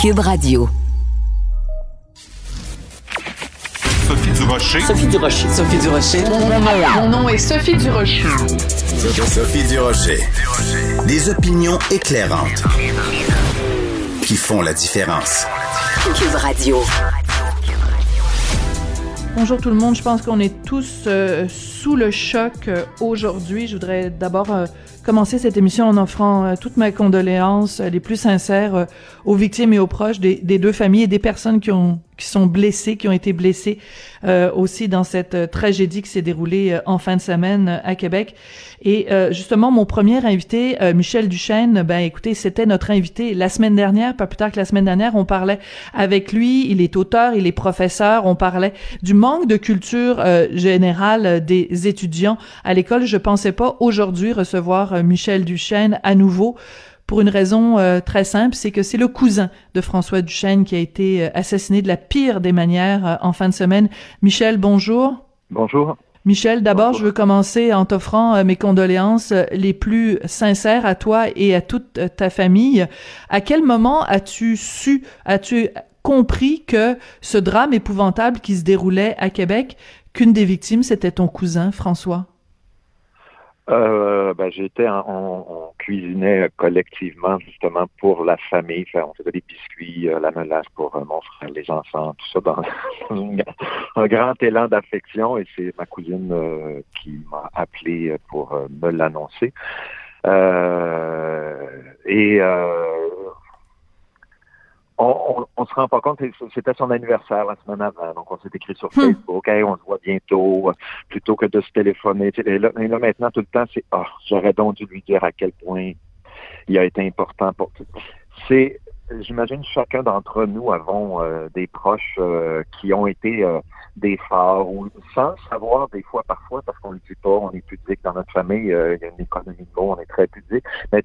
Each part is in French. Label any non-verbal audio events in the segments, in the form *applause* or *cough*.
Cube Radio. Sophie Durocher. Sophie Durocher. Sophie Durocher. Mon nom est Sophie Durocher. Sophie Durocher. Des opinions éclairantes qui font la différence. Cube Radio. Bonjour tout le monde, je pense qu'on est tous euh, sous le choc euh, aujourd'hui. Je voudrais d'abord euh, commencer cette émission en offrant toutes mes condoléances les plus sincères aux victimes et aux proches des, deux familles et des personnes qui ont qui sont blessés, qui ont été blessés euh, aussi dans cette euh, tragédie qui s'est déroulée euh, en fin de semaine à Québec. Et justement, mon premier invité, Michel Duchesne, ben écoutez, c'était notre invité la semaine dernière, pas plus tard que la semaine dernière, on parlait avec lui, il est auteur, il est professeur, on parlait du manque de culture générale des étudiants à l'école. Je pensais pas aujourd'hui recevoir Michel Duchesne à nouveau pour une raison euh, très simple, c'est que c'est le cousin de François Duchesne qui a été euh, assassiné de la pire des manières euh, en fin de semaine. Michel, bonjour. Bonjour. Michel, d'abord, je veux commencer en t'offrant mes condoléances les plus sincères à toi et à toute ta famille. À quel moment as-tu su, as-tu compris que ce drame épouvantable qui se déroulait à Québec, qu'une des victimes, c'était ton cousin, François? Euh, ben, j'étais, on, on, cuisinait collectivement justement pour la famille. on faisait des biscuits, euh, la menace pour euh, mon frère, les enfants, tout ça dans *laughs* un grand élan d'affection. Et c'est ma cousine euh, qui m'a appelé pour me l'annoncer. et on, on, se rend pas compte, c'était son anniversaire la semaine avant, donc on s'est écrit sur hmm. Facebook, hey, on se voit bientôt, plutôt que de se téléphoner. Et là, maintenant, tout le temps, c'est, ah, j'aurais donc dû lui dire à quel point il a été important pour tout. C'est, j'imagine chacun d'entre nous avons euh, des proches euh, qui ont été euh, des phares ou sans savoir des fois parfois parce qu'on ne le dit pas, on est pudique dans notre famille, il y a une économie de mots, on est très pudique. Mais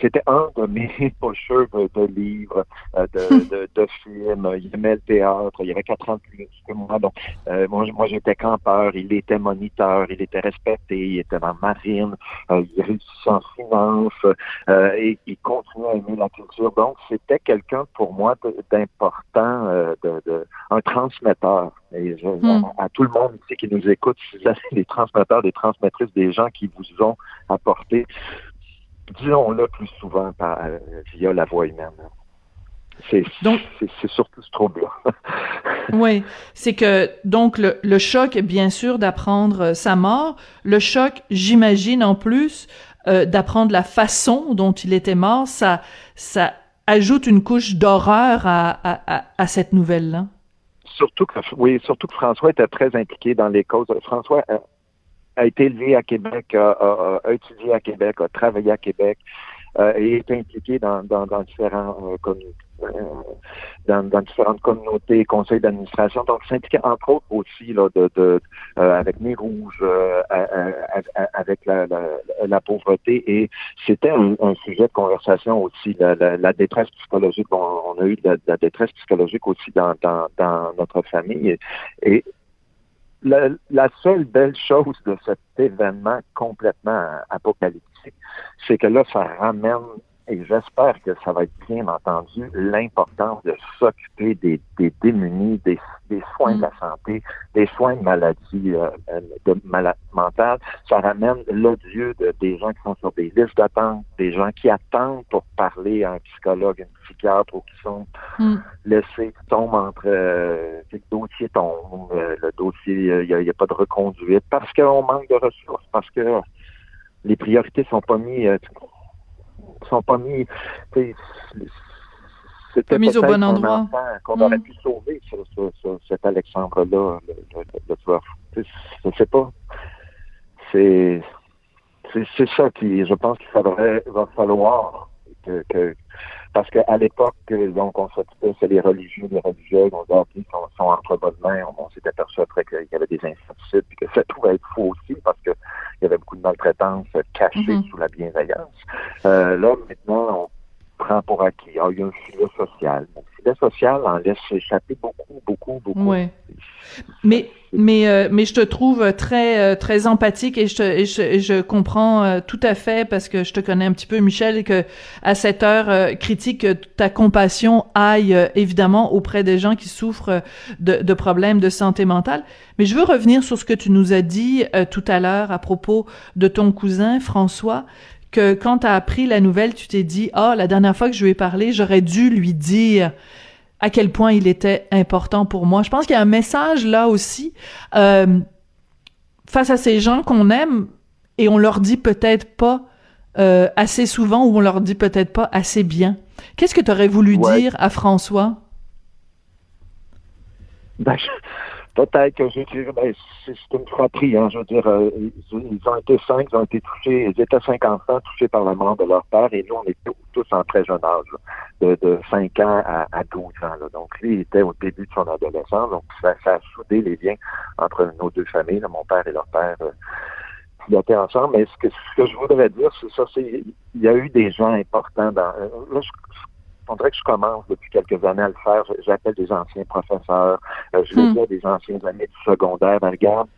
c'était un de mes *laughs* pocheurs de livres, de, de, de, films. Il aimait le théâtre, il y avait quatre ans de plus que moi. Donc moi, moi j'étais campeur, il était moniteur, il était respecté, il était dans la marine, il réussissait en finance et il continuait à aimer la culture donc, c'était quelqu'un pour moi d'important, euh, de, un transmetteur. Et hmm. à tout le monde ici qui nous écoute, si vous avez des transmetteurs, des transmettrices, des gens qui vous ont apporté, disons-le plus souvent par, euh, via la voix humaine. C'est surtout ce trouble *laughs* oui, c'est que donc le, le choc, bien sûr, d'apprendre sa mort, le choc, j'imagine en plus, euh, d'apprendre la façon dont il était mort, ça, ça ajoute une couche d'horreur à, à, à, cette nouvelle-là? Surtout que, oui, surtout que François était très impliqué dans les causes. François a, été élevé à Québec, a, étudié à Québec, a travaillé à Québec euh, et est impliqué dans, dans, différents euh, euh, dans, différentes communautés, conseils d'administration. Donc, s'impliquer entre autres aussi là, de, de euh, avec mes rouges, euh, avec la, pauvreté. Et c'était un, sujet de conversation aussi, la, détresse psychologique. on a eu de la, détresse psychologique aussi dans, notre famille. Et, la, seule belle chose de cet événement complètement apocalyptique, c'est que là, ça ramène et j'espère que ça va être bien entendu, l'importance de s'occuper des, des, démunis, des, des soins de la mm. santé, des soins de maladies euh, de maladies mentales. Ça ramène l'odieux de, des gens qui sont sur des listes d'attente, des gens qui attendent pour parler à un psychologue, un psychiatre, ou qui sont mm. laissés, qui tombent entre euh, le dossier tombe, euh, le dossier, il n'y a, a, pas de reconduite, parce qu'on manque de ressources, parce que les priorités sont pas mises sont pas mis. C'était mis au bon endroit. Qu'on aurait mm. pu sauver cet Alexandre-là, le, le, Je sais pas. C'est c'est ça qui, je pense qu'il faudrait, va falloir que, que parce qu'à l'époque, donc, on s'occupait, c'est les religieux, les religieuses, on disait, sont, sont entre bonnes mains. On, s'est aperçu après qu'il y avait des incertitudes, puis que ça pouvait être faux aussi, parce qu'il y avait beaucoup de maltraitance cachée mm-hmm. sous la bienveillance. Euh, là, maintenant, on prend pour acquis. Ah, il y a un filet social. Le filet social en laisse échapper beaucoup, beaucoup, beaucoup. Ouais. Mais mais euh, mais je te trouve très euh, très empathique et je, te, et je, je comprends euh, tout à fait parce que je te connais un petit peu Michel et que à cette heure critique ta compassion aille évidemment auprès des gens qui souffrent de, de, problèmes de santé mentale. Mais je veux revenir sur ce que tu nous as dit tout à l'heure à propos de ton cousin François que quand tu as appris la nouvelle, tu t'es dit "Ah, oh, la dernière fois que je lui ai parlé, j'aurais dû lui dire à quel point il était important pour moi. Je pense qu'il y a un message là aussi euh, face à ces gens qu'on aime et on leur dit peut-être pas euh, assez souvent ou on leur dit peut-être pas assez bien. Qu'est-ce que tu aurais voulu dire à François? Ben, peut-être que je dire, ben, c'est une fratrie, hein, je veux dire, euh, ils, ont été cinq, ils ont été touchés, ils étaient cinq enfants touchés par la mort de leur père, et nous, on est tous en très jeune âge, de, de 5 ans à, à 12 ans. Donc, lui, il était au début de son adolescence, donc ça, ça a soudé les liens entre nos deux familles, mon père et leur père. Euh, ils ensemble, mais ce que, ce que je voudrais dire, c'est ça, c'est il y a eu des gens importants dans. Euh, là, je, on dirait que je commence depuis quelques années à le faire. J'appelle des anciens professeurs, euh, je le dis à des anciens amis du secondaire. Ben, regarde,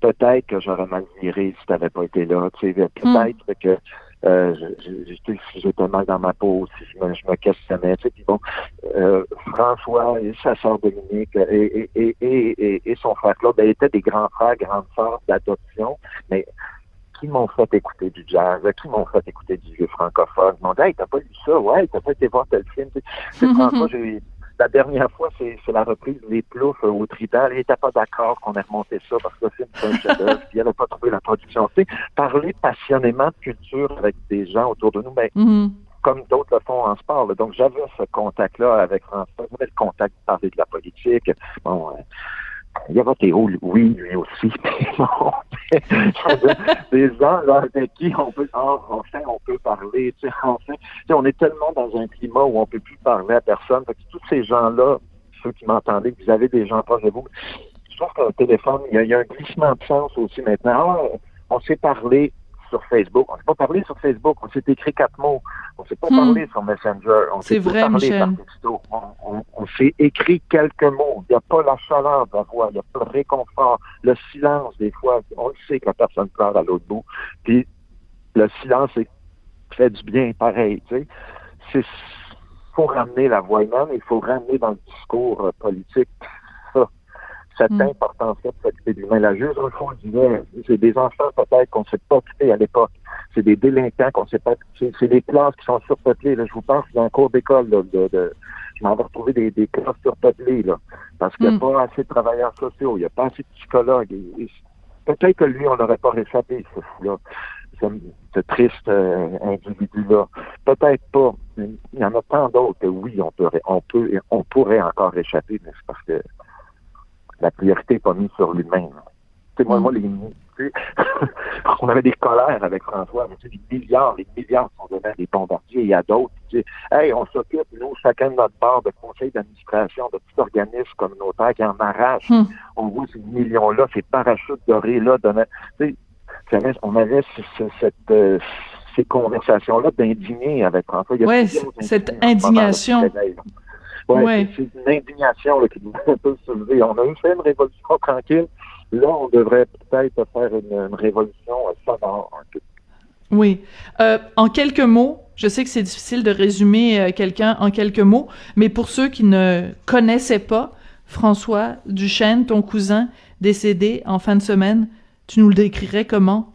peut-être que j'aurais mal viré si tu n'avais pas été là. Peut-être que euh, j'étais mal dans ma peau, si je me, je me questionnais. Puis bon, euh, François et sa sœur Dominique et, et, et, et, son frère Claude ben, étaient des grands frères, grandes sœurs d'adoption, mais qui m'ont fait écouter du jazz, qui m'ont fait écouter du vieux francophone. Ils m'ont dit Hey, t'as pas lu ça? Ouais, t'as pas été voir tel film. *laughs* La dernière fois, c'est la reprise Les Ploufs au Trident. Il n'était pas d'accord qu'on ait remonté ça parce que le film, c'est un chef-d'œuvre, puis il n'avait pas trouvé la production. Tu sais, parler passionnément de culture avec des gens autour de nous, mais ben, comme d'autres le font en sport. Donc, j'avais ce contact-là avec François. J'avais le contact de parler de la politique. Bon, euh, il y avait Théo, oui, lui aussi. *laughs* *laughs* des gens avec qui on peut, enfin, on peut parler. Tu sais, *laughs* enfin, on est tellement dans un climat où on peut plus parler à personne. Fait que tous ces gens-là, ceux qui m'entendaient, vous avez des gens proches de vous, je trouve qu'un téléphone, il y, a, un glissement de sens aussi maintenant. Ah, on s'est parlé, sur Facebook. On s'est pas parlé sur Facebook. On s'est écrit quatre mots. On s'est pas hmm. parlé sur Messenger. On s'est vrai, parlé par texto. On, on, s'est écrit quelques mots. Il n'y a pas la chaleur de la voix. Il n'y a pas le réconfort. Le silence, des fois, on le sait que la personne pleure à l'autre bout. Puis le silence fait du bien pareil. Tu sais. C'est faut ramener la voix humaine, il faut ramener dans le discours euh, politique cette mm. importance-là de s'occuper de l'humain. La juge disait, c'est des enfants peut-être qu'on ne s'est pas occupé à l'époque. C'est des délinquants qu'on ne sait pas C'est des classes qui sont surpeuplées. Là. Je vous pense dans un cours d'école de, de, je m'en vais retrouver des, des classes surpeuplées là, parce qu'il n'y a mm. pas assez de travailleurs sociaux, il n'y a pas assez de psychologues. peut-être que lui, on n'aurait pas réchappé ce fou-là ce, triste euh, individu-là. Peut-être pas. il y en a tant d'autres que oui, on peut, on peut, on pourrait encore échapper, mais c'est parce que la priorité n'est pas mise sur lui-même. Tu sais, moi, moi, les, *laughs* on avait des colères avec François, mais tu sais, des milliards, les milliards sont donnés à des bombardiers. Il y a d'autres qui disent, hey, on s'occupe, nous, chacun de notre part, de conseil d'administration, de petits organismes communautaires qui en arrachent. Hmm. On voit ces millions-là, ces parachutes dorés-là, tu sais, on avait cette, euh, ces conversations-là d'indigner avec François. Oui, cette indignation. Ouais, C'est une indignation là, qui nous peut se lever. On a eu fait une révolution tranquille. Là, on devrait peut-être faire une, révolution sonore. Oui. Euh, en quelques mots, je sais que c'est difficile de résumer euh, quelqu'un en quelques mots, mais pour ceux qui ne connaissaient pas François Duchesne, ton cousin décédé en fin de semaine, tu nous le décrirais comment?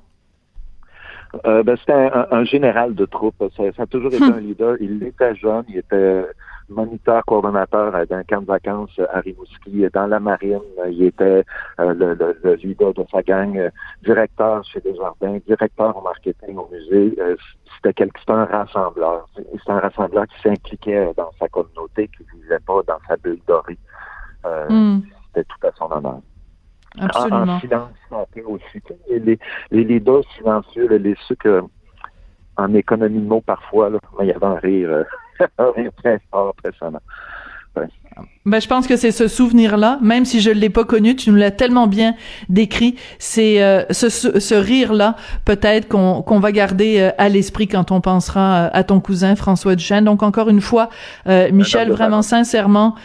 Euh, ben, c'était un, général de troupe. Ça, a toujours été hum. un leader. Il était jeune, il était moniteur coordonnateur d'un camp de vacances à Rimouski. Dans la marine, il était euh, le, leader de sa gang, euh, directeur chez Desjardins, directeur au marketing au musée. Euh, c'était un rassembleur. C'était un rassembleur qui s'impliquait dans sa communauté, qui ne vivait pas dans sa bulle dorée. Hmm. C'était tout à son honneur. Absolument. En, silence, un peu aussi. Les, les leaders silencieux, les, ceux que en économie de mots parfois, là, il y avait un rire *laughs* très fort, impressionnant. certain. Ben, je pense que c'est ce souvenir-là, même si je l'ai pas connu, tu nous l'as tellement bien décrit. C'est euh, ce, ce, rire-là, peut-être qu'on qu'on va garder euh, à l'esprit quand on pensera euh, à ton cousin François Duchesne. Donc encore une fois, Michel, vraiment sincèrement,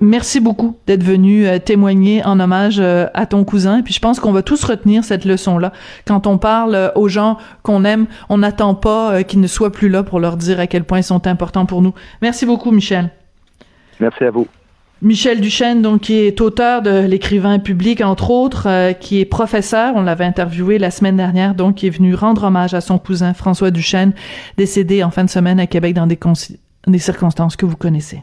Merci beaucoup d'être venu témoigner en hommage à ton cousin. Et puis je pense qu'on va tous retenir cette leçon-là. Quand on parle aux gens qu'on aime, on n'attend pas qu'ils ne soient plus là pour leur dire à quel point ils sont importants pour nous. Merci beaucoup, Michel. Merci à vous. Michel Duchesne, donc, qui est auteur de l'écrivain public, entre autres, euh, qui est professeur. On l'avait interviewé la semaine dernière, donc, qui est venu rendre hommage à son cousin François Duchesne, décédé en fin de semaine à Québec dans des, des circonstances que vous connaissez.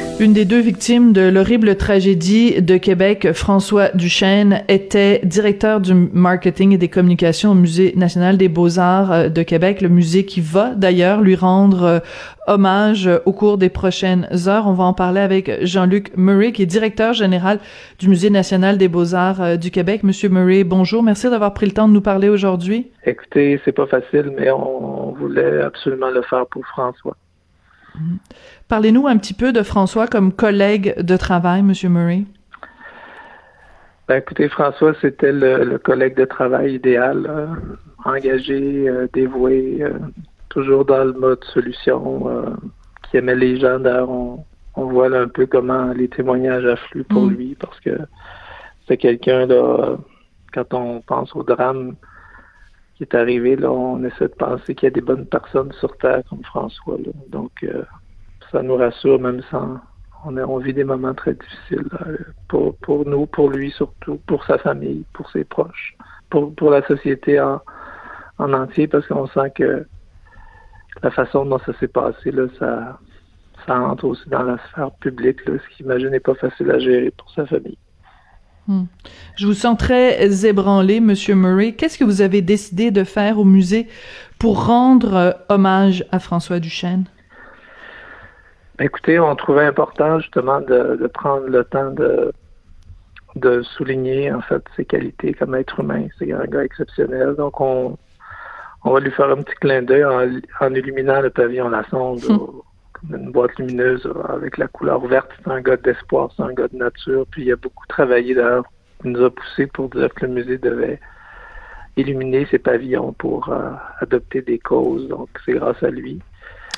Une des deux victimes de l'horrible tragédie de Québec, François Duchesne, était directeur du marketing et des communications au Musée national des beaux-arts euh, de Québec, le musée qui va d'ailleurs lui rendre euh, hommage au cours des prochaines heures. On va en parler avec Jean-Luc Murray, qui est directeur général du Musée national des beaux-arts euh, du Québec. Monsieur Murray, bonjour. Merci d'avoir pris le temps de nous parler aujourd'hui. Écoutez, c'est pas facile, mais on voulait absolument le faire pour François. Parlez-nous un petit peu de François comme collègue de travail, Monsieur Murray. Ben, écoutez, François, c'était le, collègue de travail idéal, euh, engagé, euh, dévoué, euh, toujours dans le mode solution, qui aimait les gens. D'ailleurs, on, voit un peu comment les témoignages affluent pour mm. lui, parce que c'est quelqu'un, là, quand on pense au drame, est arrivé, là, on essaie de penser qu'il y a des bonnes personnes sur Terre comme François. Donc, euh, ça nous rassure, même sans. On, vit des moments très difficiles pour, pour nous, pour lui surtout, pour sa famille, pour ses proches, pour, la société en, en entier, parce qu'on sent que la façon dont ça s'est passé, là, ça, entre aussi dans la sphère publique, ce qui, imagine, n'est pas facile à gérer pour sa famille. Hmm. Je vous sens très ébranlé, Monsieur Murray. Qu'est-ce que vous avez décidé de faire au musée pour rendre euh, hommage à François Duchesne? Ben, écoutez, on trouvait important justement de, prendre le temps de, de souligner en fait ses qualités comme être humain. C'est un gars exceptionnel. Donc on, on va lui faire un petit clin d'œil en, illuminant le pavillon La Sonde hmm une boîte lumineuse avec la couleur verte. C'est un gars d'espoir, c'est un gars de nature. Puis il a beaucoup travaillé d'ailleurs. Il nous a poussé pour dire que le musée devait illuminer ses pavillons pour euh, adopter des causes. Donc c'est grâce à lui.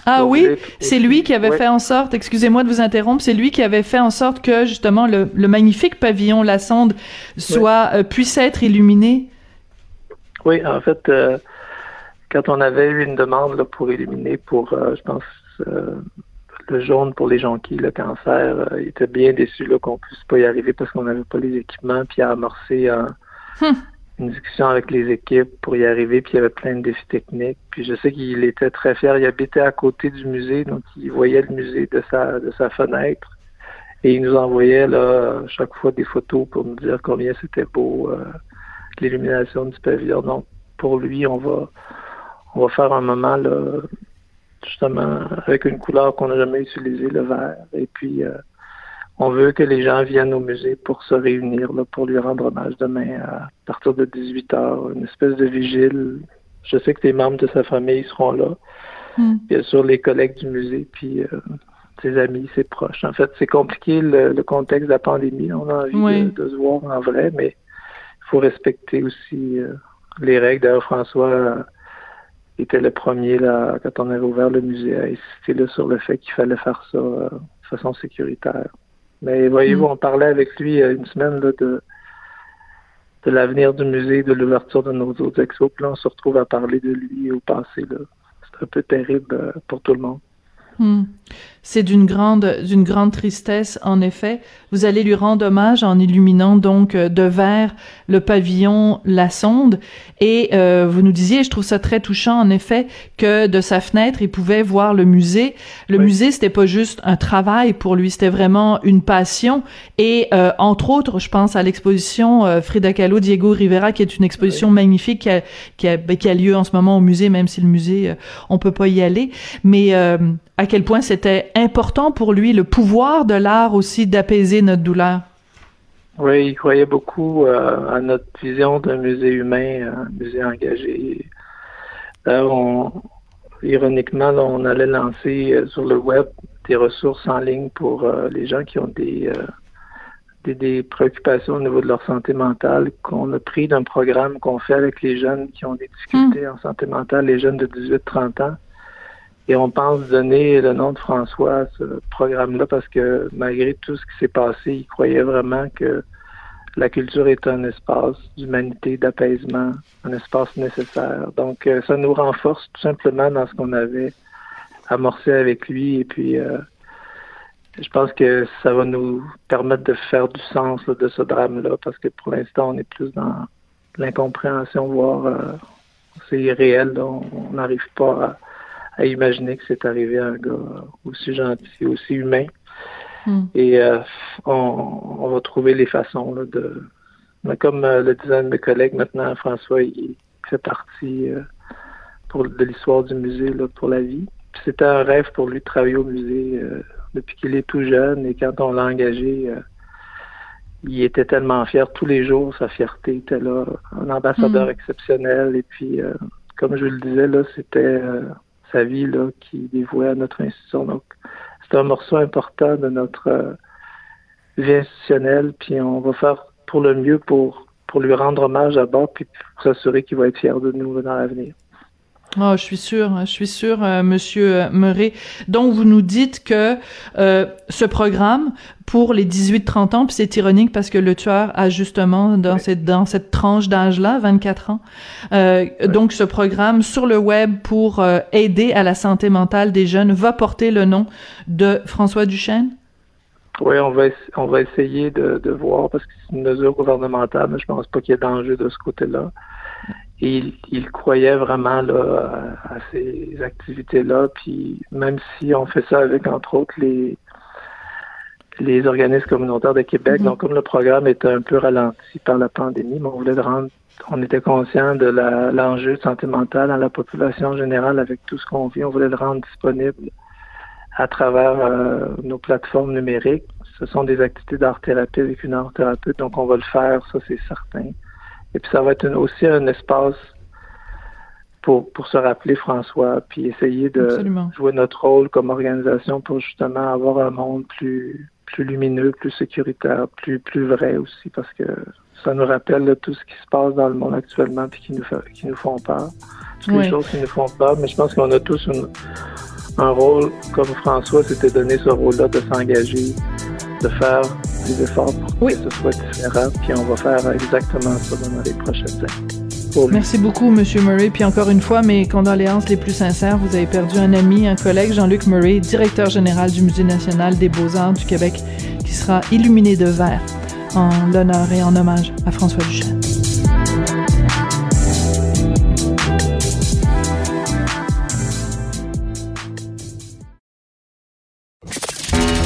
Ah oui, c'est lui qui avait fait en sorte, excusez-moi de vous interrompre, c'est lui qui avait fait en sorte que justement le, magnifique pavillon La Sonde soit euh, puisse être illuminé? Oui, en fait, euh, quand on avait eu une demande là, pour illuminer pour, je pense, euh, le jaune pour les jonquilles, le cancer, euh, il était bien déçu qu'on puisse pas y arriver parce qu'on n'avait pas les équipements, puis il a amorcé hum. Une discussion avec les équipes pour y arriver, puis il y avait plein de défis techniques. Puis je sais qu'il était très fier. Il habitait à côté du musée, donc il voyait le musée de sa de sa fenêtre. Et il nous envoyait là chaque fois des photos pour nous dire combien c'était beau euh, l'illumination du pavillon. Donc pour lui, on va on va faire un moment là, justement avec une couleur qu'on n'a jamais utilisée, le vert. Et puis, euh, on veut que les gens viennent au musée pour se réunir, là, pour lui rendre hommage demain à partir de 18 h une espèce de vigile. Je sais que les membres de sa famille seront là. Hmm. Bien sûr, les collègues du musée, puis euh, ses amis, ses proches. En fait, c'est compliqué le, contexte de la pandémie. On a envie de, se voir en vrai, mais il faut respecter aussi euh, les règles. D'ailleurs, François était le premier, là, quand on avait ouvert le musée, à insister sur le fait qu'il fallait faire ça euh, de façon sécuritaire. Mais voyez-vous, mm. on parlait avec lui euh, une semaine là, de, de l'avenir du musée, de l'ouverture de nos autres expos. Puis là, on se retrouve à parler de lui au passé. C'est un peu terrible euh, pour tout le monde. Mm. C'est d'une grande, d'une grande tristesse, en effet. Vous allez lui rendre hommage en illuminant donc euh, de vert le pavillon La Sonde. Et euh, vous nous disiez, je trouve ça très touchant, en effet, que de sa fenêtre, il pouvait voir le musée. Le musée, c'était pas juste un travail pour lui, c'était vraiment une passion. Et euh, entre autres, je pense à l'exposition Frida Kahlo, Diego Rivera, qui est une exposition magnifique qui a, qui, a, ben, qui a, lieu en ce moment au musée, même si le musée, on peut pas y aller. Mais à quel point c'était important pour lui, le pouvoir de l'art aussi d'apaiser notre douleur. Oui, il croyait beaucoup euh, à notre vision d'un musée humain, un musée engagé. on, ironiquement, on allait lancer euh, sur le web des ressources en ligne pour euh, les gens qui ont des, des, préoccupations au niveau de leur santé mentale, qu'on a pris d'un programme qu'on fait avec les jeunes qui ont des difficultés en santé mentale, les jeunes de 18-30 ans. Et on pense donner le nom de François à ce programme-là parce que malgré tout ce qui s'est passé, il croyait vraiment que la culture est un espace d'humanité, d'apaisement, un espace nécessaire. Donc, euh, ça nous renforce tout simplement dans ce qu'on avait amorcé avec lui. Et puis, euh, je pense que ça va nous permettre de faire du sens de ce drame-là parce que pour l'instant, on est plus dans l'incompréhension, voire euh, c'est réel. On n'arrive pas à, imaginer que c'est arrivé à un gars aussi gentil, aussi humain. Hmm. Et euh, on, va trouver les façons de. comme euh, le disait un de mes collègues maintenant, François, il, fait partie euh, pour, de l'histoire du musée là, pour la vie. C'était un rêve pour lui de travailler au musée depuis qu'il est tout jeune et quand on l'a engagé, il était tellement fier tous les jours, sa fierté était là, un ambassadeur hmm. exceptionnel et puis comme je le disais là, c'était sa vie là qui dévouait à notre institution. Donc c'est un morceau important de notre euh, vie institutionnelle, puis on va faire pour le mieux pour, pour lui rendre hommage à bord, puis pour s'assurer qu'il va être fier de nous dans l'avenir. Oh, je suis sûr, je suis sûr, euh, Monsieur euh, Murray. Donc, vous nous dites que euh, ce programme pour les 18-30 ans, puis c'est ironique parce que le tueur a justement dans cette dans cette tranche d'âge-là, 24 ans. Euh, Donc, ce programme sur le web pour euh, aider à la santé mentale des jeunes va porter le nom de François Duchesne? Oui, on va on va essayer de, de voir parce que c'est une mesure gouvernementale, mais je pense pas qu'il y ait d'enjeu de ce côté-là. Et il, croyait vraiment là, à, ces activités-là. Puis même si on fait ça avec, entre autres, les, les organismes communautaires de Québec, mm-hmm. donc comme le programme était un peu ralenti par la pandémie, mais on voulait rendre, on était conscient de l'enjeu de santé mentale dans la population générale avec tout ce qu'on vit. On voulait le rendre disponible à travers euh, nos plateformes numériques. Ce sont des activités d'art-thérapie avec une art-thérapeute, donc on va le faire, ça c'est certain. Et puis ça va être aussi un espace pour, pour se rappeler François, puis essayer de jouer notre rôle comme organisation pour justement avoir un monde plus plus lumineux, plus sécuritaire, plus plus vrai aussi, parce que ça nous rappelle tout ce qui se passe dans le monde actuellement puis qui nous fait, qui nous font peur. Toutes les choses qui nous font peur, mais je pense qu'on a tous un rôle, comme François s'était donné ce rôle-là de s'engager, de faire des efforts pour que ce soit différent. Puis on va faire exactement ça dans les prochaines années. Merci beaucoup, Monsieur Murray. Puis encore une fois, mes condoléances les plus sincères. Vous avez perdu un ami, un collègue, Jean-Luc Murray, directeur général du Musée national des beaux-arts du Québec, qui sera illuminé de vert en l'honneur et en hommage à François Duchesne.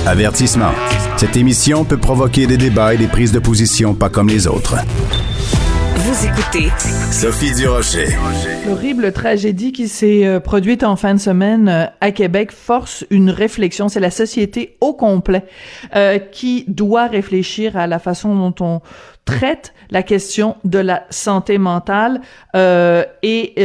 Avertissement. Cette émission peut provoquer des débats et des prises de position pas comme les autres. Vous écoutez Sophie Durocher. L'horrible tragédie qui s'est euh, produite en fin de semaine euh, à Québec force une réflexion. C'est la société au complet euh, qui doit réfléchir à la façon dont on traite la question de la santé mentale et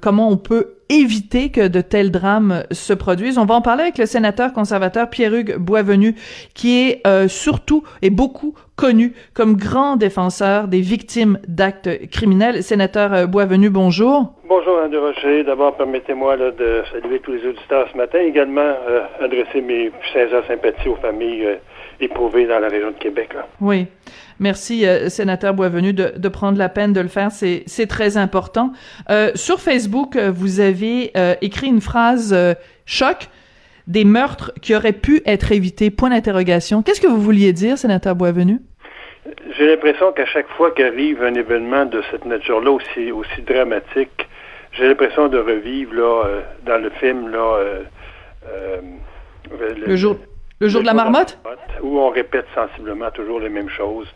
comment on peut éviter que de tels drames se produisent. On va en parler avec le sénateur conservateur Pierre-Hugues Boisvenu, qui est euh, surtout et beaucoup connu comme grand défenseur des victimes d'actes criminels. Sénateur euh, Boisvenu, bonjour. Bonjour, André Rocher. D'abord, permettez-moi de saluer tous les auditeurs ce matin. Également, euh, adresser mes sincères sympathies aux familles éprouvées dans la région de Québec. Oui. Merci, euh, sénateur Boisvenu, de, de, prendre la peine de le faire. C'est très important. Euh, sur Facebook, euh, vous avez euh, écrit une phrase choc des meurtres qui auraient pu être évités. Point d'interrogation. Qu'est-ce que vous vouliez dire, sénateur Boisvenu? J'ai l'impression qu'à chaque fois qu'arrive un événement de cette nature-là aussi, aussi dramatique, j'ai l'impression de revivre là dans le film là. le, le jour le jour de la marmotte? Où on répète sensiblement toujours les mêmes choses,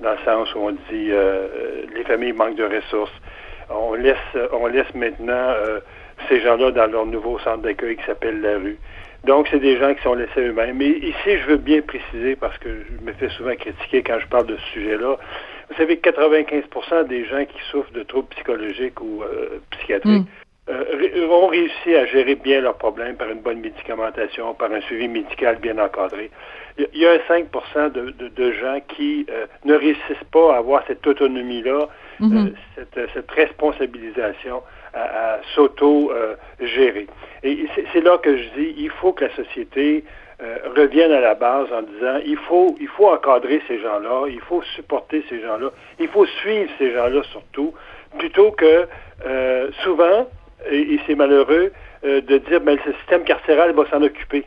dans le sens où on dit euh, les familles manquent de ressources. On laisse, on laisse maintenant euh, ces gens-là dans leur nouveau centre d'accueil qui s'appelle la rue. Donc, c'est des gens qui sont laissés eux-mêmes. Mais ici, je veux bien préciser, parce que je me fais souvent critiquer quand je parle de ce sujet-là. Vous savez, 95% des gens qui souffrent de troubles psychologiques ou euh, psychiatriques mm. Euh, ont réussi à gérer bien leurs problèmes par une bonne médicamentation, par un suivi médical bien encadré. Il y a un 5 de, de, de, gens qui euh, ne réussissent pas à avoir cette autonomie-là, mm-hmm. cette, cette, responsabilisation à, s'auto-gérer. Et c'est là que je dis, il faut que la société euh, revienne à la base en disant, il faut, il faut encadrer ces gens-là, il faut supporter ces gens-là, il faut suivre ces gens-là surtout, plutôt que euh, souvent, et, c'est malheureux, euh, de dire, ben, le système carcéral va s'en occuper.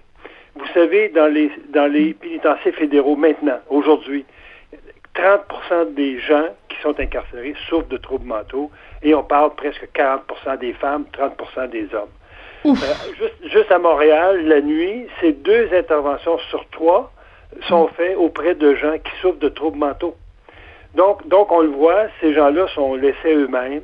Vous savez, dans les, dans les pénitenciers fédéraux maintenant, aujourd'hui, 30% des gens qui sont incarcérés souffrent de troubles mentaux et on parle presque 40% des femmes, 30% des hommes. Euh, juste, juste, à Montréal, la nuit, ces deux interventions sur trois sont faites auprès de gens qui souffrent de troubles mentaux. Donc, donc on le voit, ces gens-là sont laissés eux-mêmes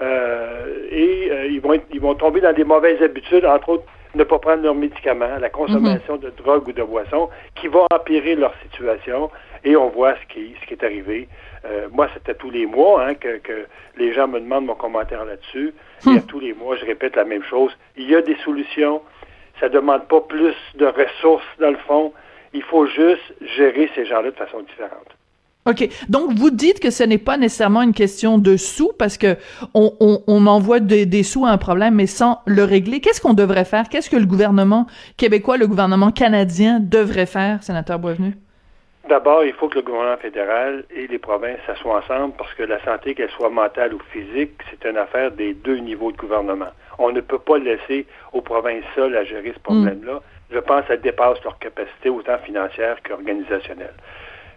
euh, et euh, ils, vont ils vont tomber dans des mauvaises habitudes, entre autres ne pas prendre leurs médicaments, la consommation mhm. de drogue ou de boissons, qui va empirer leur situation. Et on voit ce qui, ce qui est arrivé. Euh, moi, c'était tous les mois hein, que, que, les gens me demandent mon commentaire là-dessus. Et à hmm. tous les mois, je répète la même chose. Il y a des solutions. Ça ne demande pas plus de ressources, dans le fond. Il faut juste gérer ces gens-là de façon différente. OK. Donc, vous dites que ce n'est pas nécessairement une question de sous parce que on, on, envoie des, sous à un problème, mais sans le régler. Qu'est-ce qu'on devrait faire? Qu'est-ce que le gouvernement québécois, le gouvernement canadien devrait faire, sénateur Boisvenu? D'abord, il faut que le gouvernement fédéral et les provinces s'assoient ensemble parce que la santé, qu'elle soit mentale ou physique, c'est une affaire des deux niveaux de gouvernement. On ne peut pas laisser aux provinces seules à gérer ce mm. problème-là. Je pense qu'elles dépassent leur capacité autant financière qu'organisationnelle.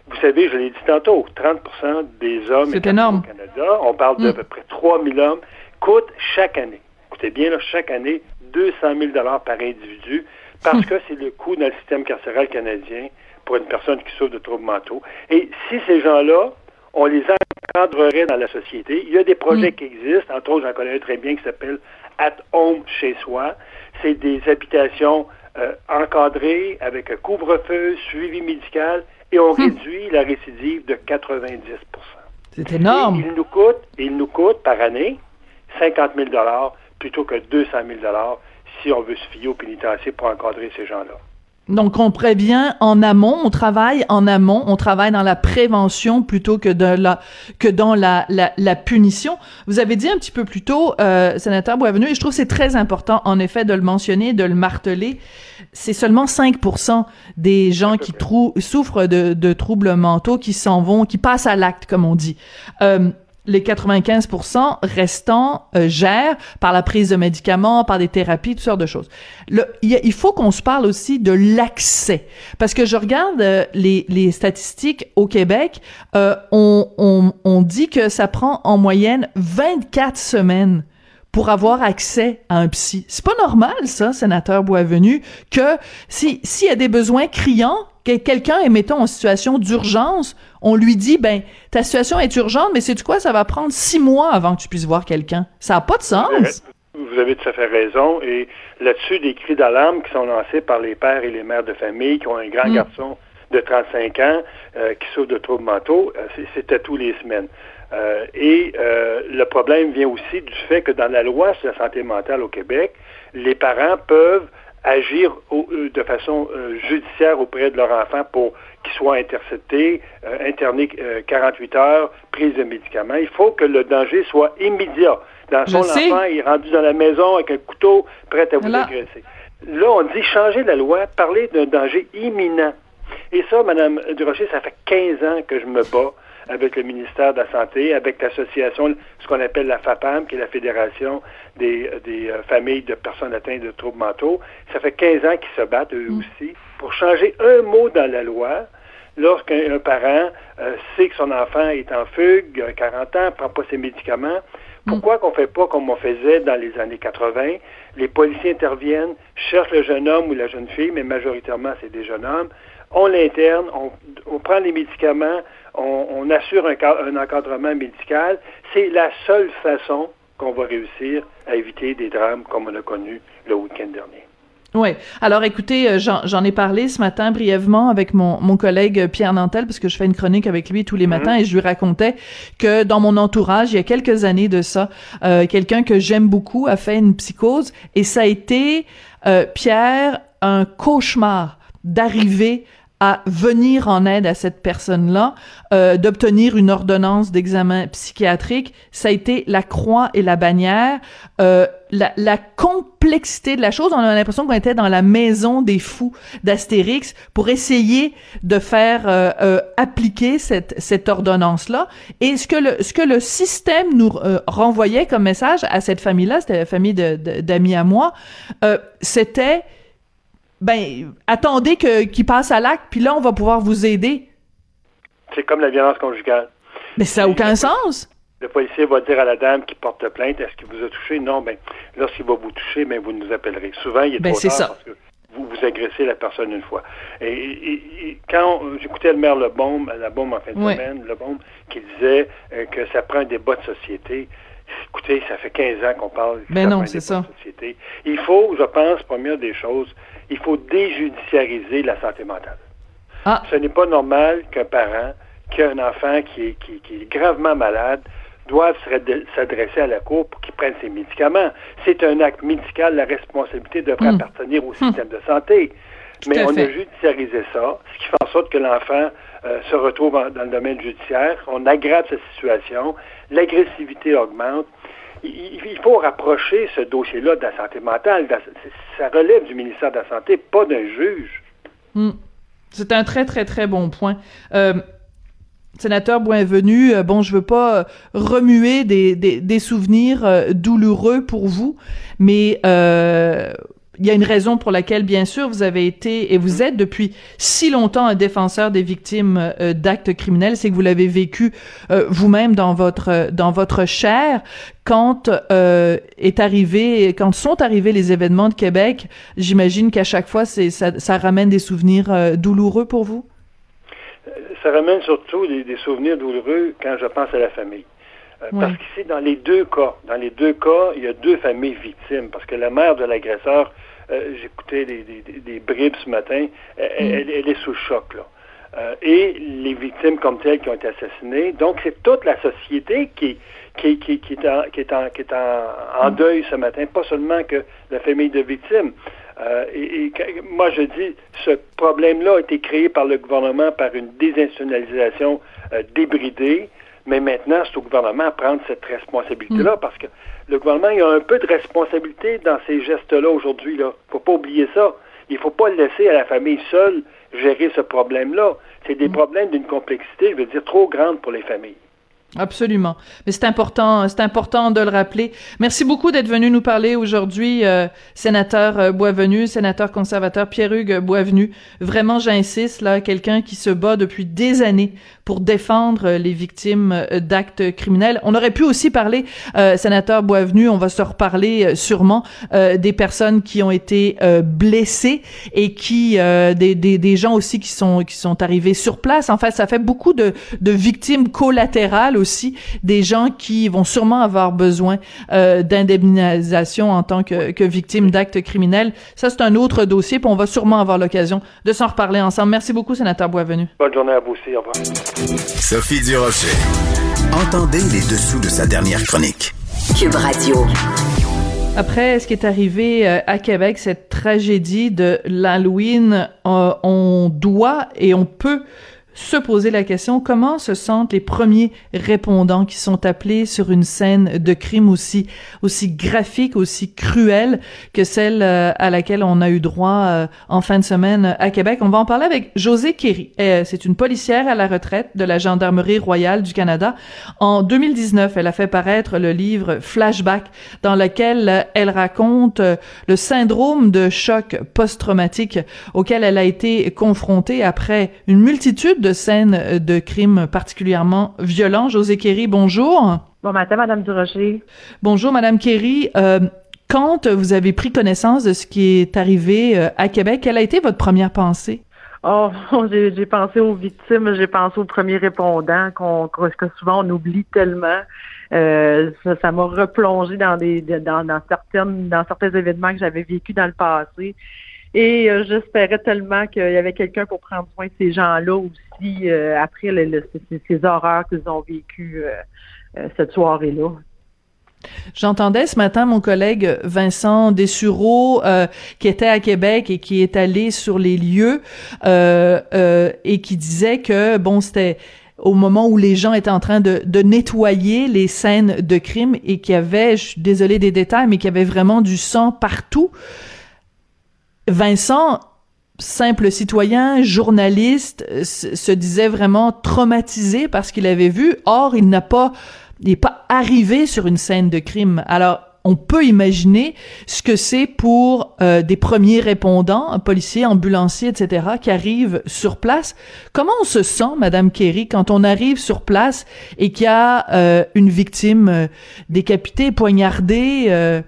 Vous savez, je l'ai dit tantôt, 30% des hommes au Canada, on parle d'à mm. peu près 3 000 hommes, coûtent chaque année, écoutez bien, là, chaque année, 200 000 par individu, parce mm. que c'est le coût dans le système carcéral canadien pour une personne qui souffre de troubles mentaux. Et si ces gens-là, on les encadrerait dans la société, il y a des projets mm. qui existent, entre autres, j'en connais un très bien qui s'appelle At Home chez soi. C'est des habitations euh, encadrées avec un couvre-feu, suivi médical et on hmm. réduit la récidive de 90 C'est énorme. il nous coûte, il nous coûte par année 50 000 plutôt que 200 000 si on veut se fier au pénitencier pour encadrer ces gens-là. Donc, on prévient en amont, on travaille en amont, on travaille dans la prévention plutôt que, de la, que dans la, la, la punition. Vous avez dit un petit peu plus tôt, euh, sénateur Boisvenu, et je trouve que c'est très important, en effet, de le mentionner, de le marteler, c'est seulement 5% des gens qui souffrent de, de, troubles mentaux qui s'en vont, qui passent à l'acte, comme on dit. Euh, les 95% restants euh, gèrent par la prise de médicaments, par des thérapies, toutes sortes de choses. Le, il faut qu'on se parle aussi de l'accès, parce que je regarde euh, les, les, statistiques au Québec, euh, on, on, on dit que ça prend en moyenne 24 semaines pour avoir accès à un psy. C'est pas normal, ça, sénateur Boisvenu, que si s'il y a des besoins criants, que quelqu'un est, mettons, en situation d'urgence, on lui dit, ben, ta situation est urgente, mais c'est quoi, ça va prendre six mois avant que tu puisses voir quelqu'un. Ça n'a pas de sens. Vous avez tout à fait raison. Et là-dessus, des cris d'alarme qui sont lancés par les pères et les mères de famille qui ont un grand mm. garçon de 35 ans euh, qui souffre de troubles mentaux, euh, c'était tous les semaines. Euh, et le problème vient aussi du fait que dans la loi sur la santé mentale au Québec, les parents peuvent agir euh, de façon euh, judiciaire auprès de leur enfant pour qu'il soit intercepté, euh, interné 48 heures, prise de médicaments. Il faut que le danger soit immédiat. Dans son enfant, il est rendu dans la maison avec un couteau prêt à vous agresser. Là, on dit changer la loi, parler d'un danger imminent. Et ça, Mme Durocher, ça fait 15 ans que je me bats avec le ministère de la Santé, avec l'association, ce qu'on appelle la FAPAM, qui est la Fédération des, des euh, familles de personnes atteintes de troubles mentaux. Ça fait 15 ans qu'ils se battent, eux mm. aussi, pour changer un mot dans la loi lorsqu'un parent euh, sait que son enfant est en fugue, a 40 ans, prend pas ses médicaments. Mm. Pourquoi qu'on fait pas comme on faisait dans les années 80? Les policiers interviennent, cherchent le jeune homme ou la jeune fille, mais majoritairement c'est des jeunes hommes. On l'interne, on, on prend les médicaments, on, assure un, encadrement médical. C'est la seule façon qu'on va réussir à éviter des drames comme on a connu le week-end dernier. Oui. Alors, écoutez, euh, j'en ai parlé ce matin brièvement avec mon, mon collègue Pierre Nantel, parce que je fais une chronique avec lui tous les mhm. matins, et je lui racontais que dans mon entourage, il y a quelques années de ça, euh, quelqu'un que j'aime beaucoup a fait une psychose, et ça a été, euh, Pierre, un cauchemar d'arriver à venir en aide à cette personne-là, euh, d'obtenir une ordonnance d'examen psychiatrique, ça a été la croix et la bannière. Euh, la, la, complexité de la chose, on a l'impression qu'on était dans la maison des fous d'Astérix pour essayer de faire euh, euh appliquer cette, cette ordonnance-là. Et ce que le, ce que le système nous euh, renvoyait comme message à cette famille-là, c'était la famille d'amis à moi, euh, c'était ben attendez que qu'il passe à l'acte, puis là on va pouvoir vous aider. C'est comme la violence conjugale. Mais ça n'a aucun sens. Le policier va dire à la dame qui porte plainte, est-ce qu'il vous a touché? Non, ben lorsqu'il va vous toucher, ben vous nous appellerez. Souvent, il est ben, trop tard ça. parce que vous vous agressez la personne une fois. Et, quand j'écoutais le maire Lebaume, la bombe en fin de semaine, Lebaume, qui disait euh, que ça prend un débat de société. Écoutez, ça fait 15 ans qu'on parle. Mais ben non, c'est ça. société. Il faut, je pense, première des choses, il faut déjudiciariser la santé mentale. Ah. Ce n'est pas normal qu'un parent qui a un enfant qui est, qui, est gravement malade doive s'adresser à la Cour pour qu'il prenne ses médicaments. C'est un acte médical, la responsabilité devrait hmm. appartenir au hmm. système de santé. Mais on a judiciarisé ça, ce qui fait en sorte que l'enfant euh, se retrouve dans le domaine judiciaire. On aggrave sa situation, l'agressivité augmente il faut rapprocher ce dossier-là de la santé mentale. Ça relève du ministère de la Santé, pas d'un juge. Hmm. C'est un très, très, très bon point. Euh, sénateur Boisvenu, euh, bon, je veux pas euh, remuer des, des, souvenirs douloureux pour vous, mais il y a une raison pour laquelle, bien sûr, vous avez été et vous êtes depuis si longtemps un défenseur des victimes euh, d'actes criminels, c'est que vous l'avez vécu euh, vous-même dans votre dans votre chair quand euh, est arrivé, quand sont arrivés les événements de Québec. J'imagine qu'à chaque fois, c'est ça, ça, ramène des souvenirs douloureux pour vous? Ça ramène surtout des, des souvenirs douloureux quand je pense à la famille. Parce qu'ici, dans les deux cas, dans les deux cas, il y a deux familles victimes. Parce que la mère de l'agresseur euh, j'écoutais des, des, bribes ce matin, mm. elle, est sous choc, là. Euh, et les victimes comme telles qui ont été assassinées. Donc, c'est toute la société qui, qui, qui, qui est, en, qui est, en, qui est en, mm. deuil ce matin, pas seulement que la famille de victimes. Euh, et, moi, je dis, ce problème-là a été créé par le gouvernement par une désinstitutionnalisation débridée, mais maintenant, c'est au gouvernement à prendre cette responsabilité-là, mm. parce que le gouvernement il a un peu de responsabilité dans ces gestes-là aujourd'hui. Il ne faut pas oublier ça. Il ne faut pas laisser à la famille seule gérer ce problème-là. C'est des mm. problèmes d'une complexité, je veux dire, trop grande pour les familles. Absolument. Mais c'est important, c'est important de le rappeler. Merci beaucoup d'être venu nous parler aujourd'hui, euh, sénateur euh, Boisvenu, sénateur conservateur Pierre-Hugues Boisvenu. Vraiment, j'insiste, là, quelqu'un qui se bat depuis des années pour défendre les victimes euh, d'actes criminels. On aurait pu aussi parler, euh, sénateur Boisvenu, on va se reparler euh, sûrement des personnes qui ont été blessées et qui des, des, des, gens aussi qui sont qui sont arrivés sur place. En fait, ça fait beaucoup de, de victimes collatérales des gens qui vont sûrement avoir besoin d'indemnisation en tant que, que victimes d'actes criminels. Ça, c'est un autre dossier, puis on va sûrement avoir l'occasion de s'en reparler ensemble. Merci beaucoup, sénateur Boisvenu. Bonne journée à vous aussi. Au revoir. Sophie Durocher. Entendez les dessous de sa dernière chronique. Cube Radio. Après ce qui est arrivé euh, à Québec, cette tragédie de l'Halloween, euh, on doit et on peut se poser la question comment se sentent les premiers répondants qui sont appelés sur une scène de crime aussi aussi graphique, aussi cruelle que celle euh, à laquelle on a eu droit euh, en fin de semaine à Québec? On va en parler avec José Kerry. Euh, c'est une policière à la retraite de la Gendarmerie royale du Canada. En 2019, elle a fait paraître le livre Flashback dans lequel elle raconte le syndrome de choc post-traumatique auquel elle a été confrontée après une multitude de scènes euh, de crimes particulièrement violents. José Kerry, bonjour. Bon matin, Madame Durocher. Bonjour, Madame Kerry. Euh, quand vous avez pris connaissance de ce qui est arrivé euh, à Québec, quelle a été votre première pensée? Oh, *laughs* j'ai pensé aux victimes, j'ai pensé aux premiers répondants qu'on que souvent on oublie tellement. Euh, ça m'a replongé dans des dans, dans certaines dans certains événements que j'avais vécu dans le passé. Et euh, j'espérais tellement qu'il y avait quelqu'un pour prendre soin de ces gens-là aussi euh, après ces, horreurs qu'ils ont vécues euh, cette soirée-là. J'entendais ce matin mon collègue Vincent Dessureau qui était à Québec et qui est allé sur les lieux et qui disait que bon c'était au moment où les gens étaient en train de, de nettoyer les scènes de crime et qu'il y avait, je suis désolée des détails, mais qu'il y avait vraiment du sang partout. Vincent, simple citoyen, journaliste, se disait vraiment traumatisé parce qu'il avait vu. Or, il n'a pas, il n'est pas arrivé sur une scène de crime. Alors, on peut imaginer ce que c'est pour euh, des premiers répondants, policiers, ambulanciers, etc., qui arrivent sur place. Comment on se sent, Madame Kerry, quand on arrive sur place et qu'il y a euh, une victime euh, décapitée, poignardée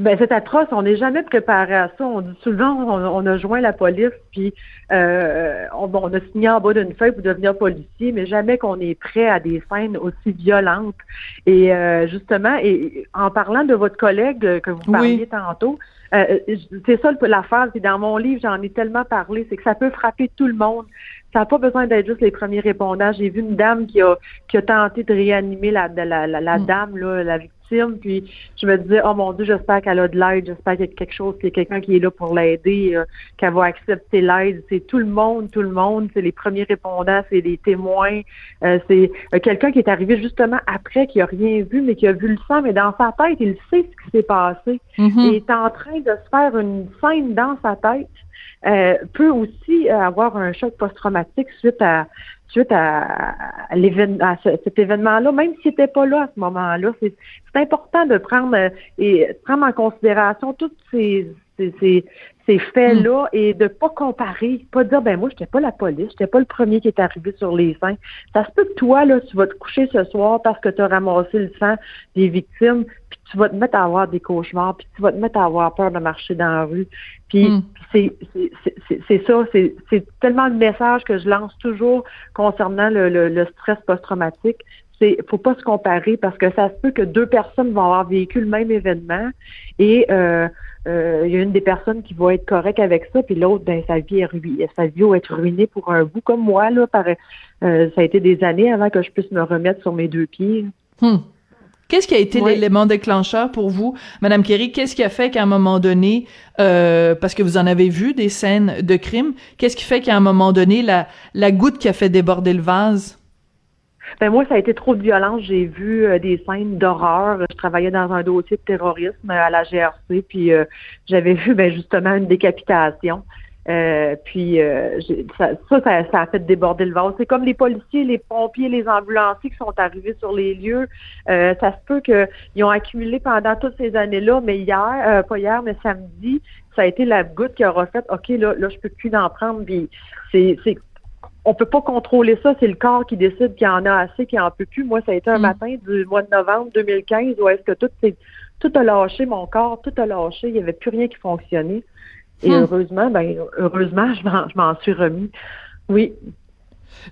ben, c'est atroce. On n'est jamais préparé à ça. On dit souvent, on, a joint la police, puis euh, on, on, a signé en bas d'une feuille pour devenir policier, mais jamais qu'on est prêt à des scènes aussi violentes. Et euh, justement, et en parlant de votre collègue que vous parliez tantôt, euh, c'est ça l'affaire. C'est dans mon livre, j'en ai tellement parlé, c'est que ça peut frapper tout le monde. Ça n'a pas besoin d'être juste les premiers répondants. J'ai vu une dame qui a qui a tenté de réanimer la, la, la, mm. dame, là, la victime puis je me disais, oh mon Dieu, j'espère qu'elle a de l'aide, j'espère qu'il y a quelque chose, qu'il y a quelqu'un qui est là pour l'aider, euh, qu'elle va accepter l'aide. C'est tout le monde, tout le monde, c'est les premiers répondants, c'est les témoins, euh, c'est euh, quelqu'un qui est arrivé justement après, qui a rien vu, mais qui a vu le sang, mais dans sa tête, il sait ce qui s'est passé. Mm-hmm. Il est en train de se faire une scène dans sa tête. peut aussi avoir un choc post-traumatique suite à suite à, à, cet événement-là, même s'il n'était pas là à ce moment-là. C'est important de prendre euh, et prendre en considération toutes ces, ces, ces, faits-là hmm. et de pas comparer, pas dire ben moi j'étais pas la police, j'étais pas le premier qui est arrivé sur les seins. Ça se peut que toi là tu vas te coucher ce soir parce que tu as ramassé le sang des victimes, tu vas te mettre à avoir des cauchemars, puis tu vas te mettre à avoir peur de marcher dans la rue. Puis c'est c'est ça, c'est tellement le message que je lance toujours concernant le, le, le stress post-traumatique c'est faut pas se comparer parce que ça se peut que deux personnes vont avoir vécu le même événement et euh, euh, il y a une des personnes qui va être correcte avec ça, puis l'autre, ben sa vie est ruinée, sa vie va être ruinée pour un bout comme moi là. Par, euh, ça a été des années avant que je puisse me remettre sur mes deux pieds. Hmm. Qu'est-ce qui a été l'élément déclencheur pour vous, Madame Kerry Qu'est-ce qui a fait qu'à un moment donné, parce que vous en avez vu des scènes de crime, qu'est-ce qui fait qu'à un moment donné, la, la goutte qui a fait déborder le vase? Ben moi, ça a été trop de violence. J'ai vu euh, des scènes d'horreur. Je travaillais dans un dossier de terrorisme à la GRC, puis euh, j'avais vu ben, justement une décapitation. Euh, puis ça, ça, ça, a fait déborder le vase. C'est comme les policiers, les pompiers, les ambulanciers qui sont arrivés sur les lieux. ça se peut qu'ils ont accumulé pendant toutes ces années-là, mais hier, pas hier, mais samedi, ça a été la goutte qui aura fait OK, là, là, je peux plus en prendre. Puis c'est on peut pas contrôler ça, c'est le corps qui décide qu'il en a assez, qu'il en peut plus. Moi, ça a été un mm. matin du mois de novembre 2015 où est-ce que tout, tout a lâché, mon corps, tout a lâché, il n'y avait plus rien qui fonctionnait. Et mm. heureusement, ben heureusement, je m'en suis remis. Oui.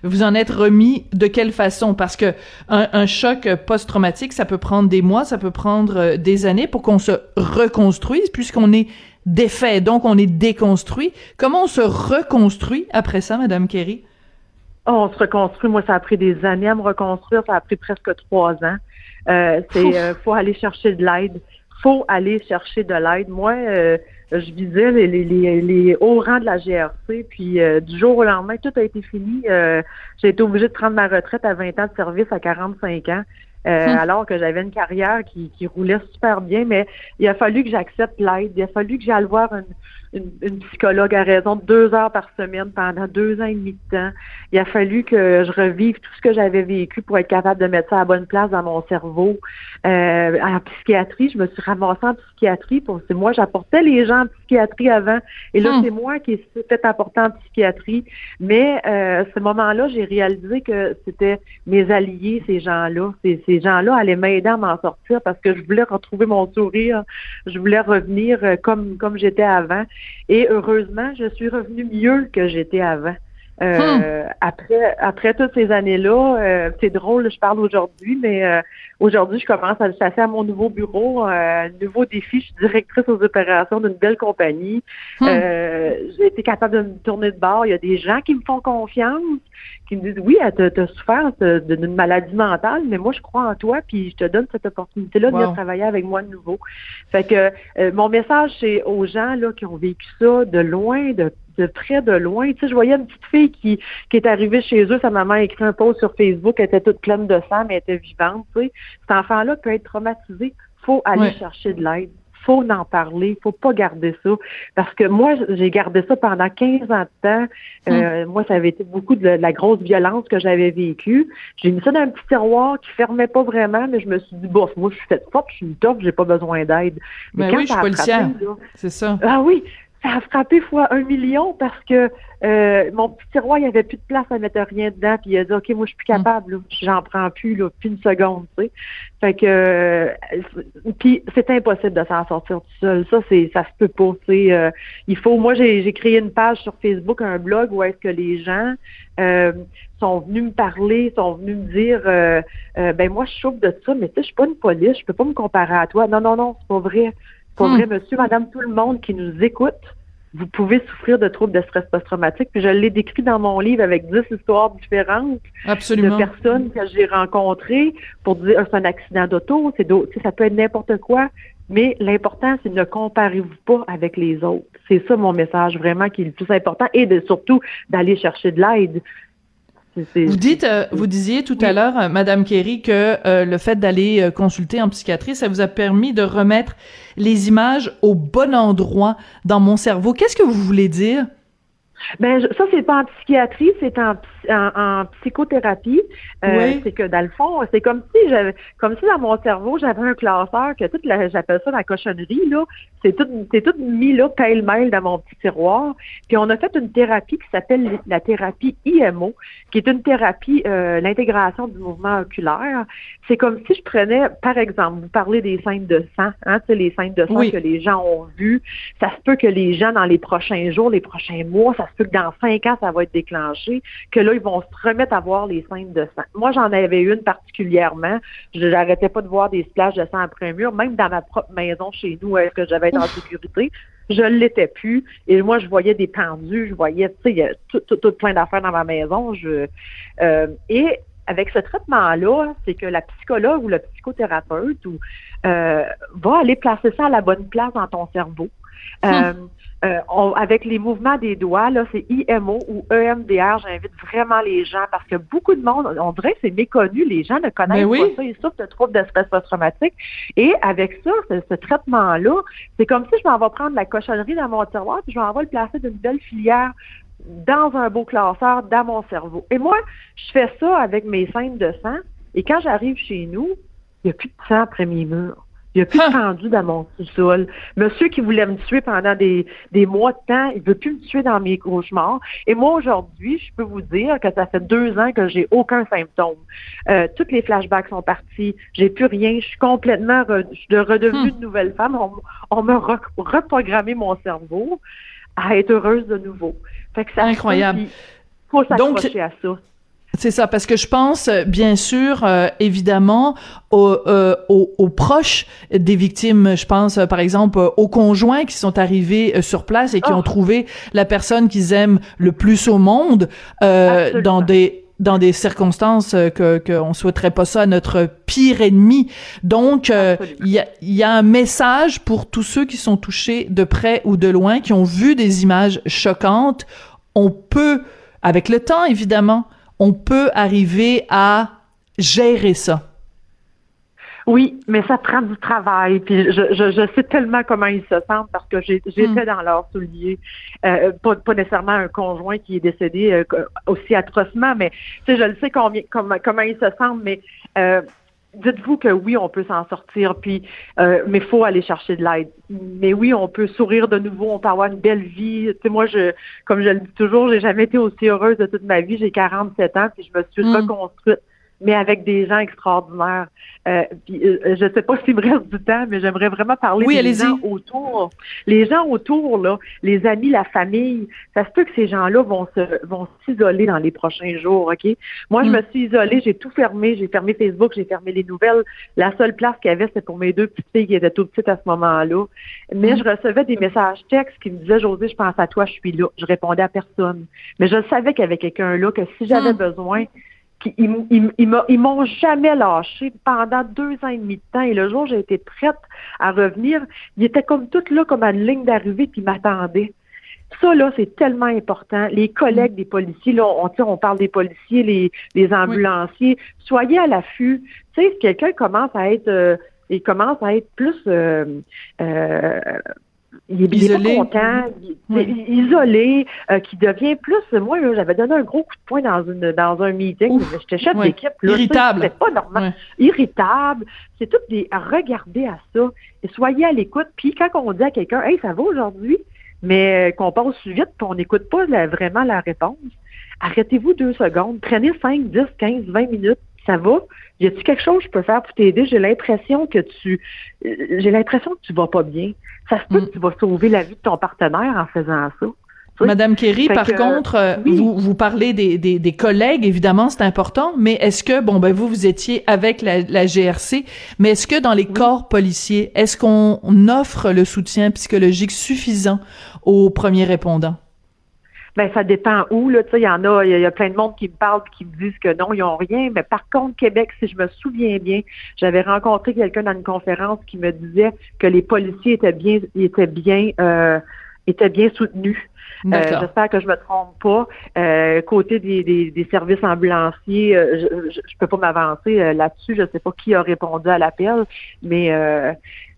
Vous en êtes remis de quelle façon? Parce que un, choc post-traumatique, ça peut prendre des mois, ça peut prendre euh, des années pour qu'on se reconstruise, puisqu'on est défait, donc on est déconstruit. Comment on se reconstruit après ça, Madame Kerry? on se reconstruit. Moi, ça a pris des années à me reconstruire. Ça a pris presque trois ans. Euh, c'est euh, faut aller chercher de l'aide. Faut aller chercher de l'aide. Moi, euh, je visais les, les, les, hauts rangs de la GRC, puis euh, du jour au lendemain, tout a été fini. J'ai été obligée de prendre ma retraite à 20 ans de service à 45 ans. Hum. alors que j'avais une carrière qui, qui roulait super bien, mais il a fallu que j'accepte l'aide, il a fallu que j'aille voir une, une, psychologue à raison de deux heures par semaine pendant deux ans et demi de temps. Il a fallu que je revive tout ce que j'avais vécu pour être capable de mettre ça à la bonne place dans mon cerveau. Euh, en psychiatrie, je me suis ramassée en psychiatrie. Pour, c'est moi, j'apportais les gens en psychiatrie avant. Et là, hmm. c'est moi qui ai fait apporter en psychiatrie. Mais euh, ce moment-là, j'ai réalisé que c'était mes alliés, ces gens-là. Ces, ces gens-là allaient m'aider à m'en sortir parce que je voulais retrouver mon sourire. Je voulais revenir euh, comme, comme j'étais avant. Et heureusement, je suis revenue mieux que j'étais avant. Euh, Hmm. Après, après toutes ces années-là, euh, c'est drôle, je parle aujourd'hui, mais euh, aujourd'hui, je commence à chasser à mon nouveau bureau, euh, nouveau défi. Je suis directrice aux opérations d'une belle compagnie. Hmm. Euh, J'ai été capable de me tourner de bord. Il y a des gens qui me font confiance, qui me disent oui, tu as souffert d'une maladie mentale, mais moi, je crois en toi, puis je te donne cette opportunité-là de Wow. venir travailler avec moi de nouveau. Fait que euh, mon message, c'est aux gens là qui ont vécu ça de loin, de de près, de loin. Tu sais, je voyais une petite fille qui, qui est arrivée chez eux, sa maman a écrit un post sur Facebook, elle était toute pleine de sang, mais elle était vivante. Tu sais. Cet enfant-là peut être traumatisé. faut aller Ouais. chercher de l'aide. faut en parler, faut pas garder ça. Parce que moi, j'ai gardé ça pendant 15 ans de temps. Euh, Moi, ça avait été beaucoup de, la grosse violence que j'avais vécue. J'ai mis ça dans un petit tiroir qui fermait pas vraiment, mais je me suis dit, bof, moi, je suis faite forte, je suis une tough, j'ai pas besoin d'aide. Mais quand oui, je suis policière. C'est ça. ah oui, ça a frappé fois un million parce que euh, mon petit tiroir, il n'y avait plus de place à mettre rien dedans. Puis il a dit, OK, moi, je suis plus capable. J'en prends plus, là, plus une seconde, tu sais. Fait que, euh, puis c'est impossible de s'en sortir tout seul. Ça, c'est, ça se peut pas, tu sais. euh, il faut, moi, j'ai, créé une page sur Facebook, un blog où est-ce que les gens euh, sont venus me parler, sont venus me dire, euh, ben moi, je souffre de ça, mais tu sais, je suis pas une police, je peux pas me comparer à toi. Non, non, non, c'est pas vrai. Pas Hmm. vrai, monsieur, madame, tout le monde qui nous écoute, vous pouvez souffrir de troubles de stress post-traumatique. Puis je l'ai décrit dans mon livre avec 10 histoires différentes Absolument. de personnes que j'ai rencontrées pour dire ah, c'est un accident d'auto, c'est ça peut être n'importe quoi. Mais l'important, c'est ne comparez-vous pas avec les autres. C'est ça mon message vraiment qui est le plus important et de, surtout d'aller chercher de l'aide. Vous dites, euh, vous disiez tout à l'heure, euh, Madame Kerry, que euh, le fait d'aller consulter en psychiatrie, ça vous a permis de remettre les images au bon endroit dans mon cerveau. Qu'est-ce que vous voulez dire? Ben, je- ça, c'est pas en psychiatrie, c'est en, en, en psychothérapie. Euh, Oui. C'est que dans le fond, c'est comme si j'avais, comme si dans mon cerveau, j'avais un classeur que toute la, j'appelle ça la cochonnerie, là. C'est tout, c'est tout mis, là, pêle-mêle dans mon petit tiroir. Puis on a fait une thérapie qui s'appelle la thérapie IMO, qui est une thérapie, euh, l'intégration du mouvement oculaire. C'est comme si je prenais, par exemple, vous parlez des scènes de sang, hein, tu sais, les scènes de sang Oui. que les gens ont vues. Ça se peut que les gens, dans les prochains jours, les prochains mois, ça se peut que dans cinq ans, ça va être déclenché, que là, ils vont se remettre à voir les scènes de sang. Moi, j'en avais une particulièrement. Je n'arrêtais pas de voir des splashes de sang après un mur, même dans ma propre maison chez nous, est-ce que j'avais été en *laughs* sécurité? Je ne l'étais plus. Et moi, je voyais des pendus, je voyais, tu sais, il y a tout, tout, tout plein d'affaires dans ma maison. Je, euh, et avec ce traitement-là, c'est que la psychologue ou le psychothérapeute ou, euh, va aller placer ça à la bonne place dans ton cerveau. Euh, euh, on- avec les mouvements des doigts, là, c'est IMO ou EMDR. J'invite vraiment les gens parce que beaucoup de monde, on dirait que c'est méconnu, les gens ne connaissent Ben oui. pas ça, ils souffrent de troubles de stress post-traumatique. Et avec ça, ce, ce traitement-là, c'est comme si je m'en vais prendre la cochonnerie dans mon tiroir, puis je m'en vais le placer d'une belle filière dans un beau classeur dans mon cerveau. Et moi, je fais ça avec mes scènes de sang, et quand j'arrive chez nous, il n'y a plus de sang après mes murs. Il a plus de pendu dans mon sous-sol. Monsieur qui voulait me tuer pendant des, des mois de temps, il veut plus me tuer dans mes cauchemars. Et moi, aujourd'hui, je peux vous dire que ça fait deux ans que j'ai aucun symptôme. Euh, toutes les flashbacks sont partis. J'ai plus rien. Je suis complètement re- je suis redevenue une nouvelle femme. On, on m'a re- reprogrammé mon cerveau à être heureuse de nouveau. Fait que ça Incroyable. faut s'accrocher à ça. C'est ça, parce que je pense, euh, bien sûr, euh, évidemment, aux, euh, aux, aux proches des victimes. Je pense, euh, par exemple, euh, aux conjoints qui sont arrivés sur place et qui Oh. ont trouvé la personne qu'ils aiment le plus au monde euh, dans des dans des circonstances que qu'on souhaiterait pas ça à notre pire ennemi. Donc, euh, il y a, il y a un message pour tous ceux qui sont touchés de près ou de loin, qui ont vu des images choquantes. On peut, avec le temps évidemment, on peut arriver à gérer ça. Oui, mais ça prend du travail. Puis je, je, je sais tellement comment ils se sentent parce que j'ai- j'étais Hmm. dans leurs souliers. Euh, pas, pas nécessairement un conjoint qui est décédé euh, aussi atrocement, mais tu sais, je le sais combien, comment, comment ils se sentent, mais euh, dites-vous que oui, on peut s'en sortir, puis euh, mais faut aller chercher de l'aide. Mais oui, on peut sourire de nouveau, on peut avoir une belle vie. Tu sais, moi, je, comme je le dis toujours, j'ai jamais été aussi heureuse de toute ma vie. J'ai 47 ans, puis je me suis Hmm. reconstruite mais avec des gens extraordinaires. Euh, euh, je ne sais pas s'il me reste du temps, mais j'aimerais vraiment parler des gens autour. Les gens autour, là, les amis, la famille, ça se peut que ces gens-là vont se vont s'isoler dans les prochains jours, OK? Moi, je mm. me suis isolée, j'ai tout fermé, j'ai fermé Facebook, j'ai fermé les nouvelles. La seule place qu'il y avait, c'était pour mes deux petites filles qui étaient tout petites à ce moment-là. Mais mm. je recevais des messages textes qui me disaient, José, je pense à toi, je suis là. Je répondais à personne. Mais je savais qu'il y avait quelqu'un là, que si j'avais mm. besoin, ils, m'ont jamais lâché pendant deux ans et demi de temps. Et le jour où j'ai été prête à revenir, ils étaient comme toutes là, comme à une ligne d'arrivée, puis ils m'attendaient. Ça, là, c'est tellement important. Les collègues des policiers, là, on, on parle des policiers, les, les ambulanciers. Soyez à l'affût. Tu sais, si quelqu'un commence à être, euh, il commence à être plus euh, euh, il est, isolé. pas content, isolé, euh, qui devient plus. Moi, j'avais donné un gros coup de poing dans une dans un meeting. J'étais chef d'équipe. Irritable. C'est pas normal. Irritable. C'est tout des à regarder à ça et soyez à l'écoute. Puis quand on dit à quelqu'un, hey, ça va aujourd'hui, mais euh, qu'on passe vite, puis on n'écoute pas vraiment la réponse. Arrêtez-vous deux secondes. Prenez 5, 10, 15, 20 minutes ça va? Y a-t-il quelque chose que je peux faire pour t'aider? J'ai l'impression que tu, euh, j'ai l'impression que tu vas pas bien. Ça se peut mm. que tu vas sauver la vie de ton partenaire en faisant ça. Madame Kerry, par contre, euh, vous, vous parlez des, des, des collègues, évidemment, c'est important, mais est-ce que, bon, ben vous, vous étiez avec la, la GRC, mais est-ce que dans les corps policiers, est-ce qu'on offre le soutien psychologique suffisant aux premiers répondants? Ben, ça dépend où. Là, il y en a, il y, a plein de monde qui me parlent qui me disent que non, ils n'ont rien. Mais par contre, Québec, si je me souviens bien, j'avais rencontré quelqu'un dans une conférence qui me disait que les policiers étaient bien, étaient bien, euh, étaient bien soutenus. Euh, j'espère que je me trompe pas. Euh, côté des, des, services ambulanciers, je, je, peux pas m'avancer là-dessus. Je sais pas qui a répondu à l'appel, mais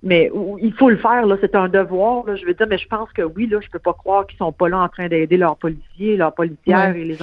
mais il faut le faire, là, c'est un devoir, là, je veux dire, mais je pense que oui, là, je peux pas croire qu'ils sont pas là en train d'aider leurs policiers, leurs policières et les,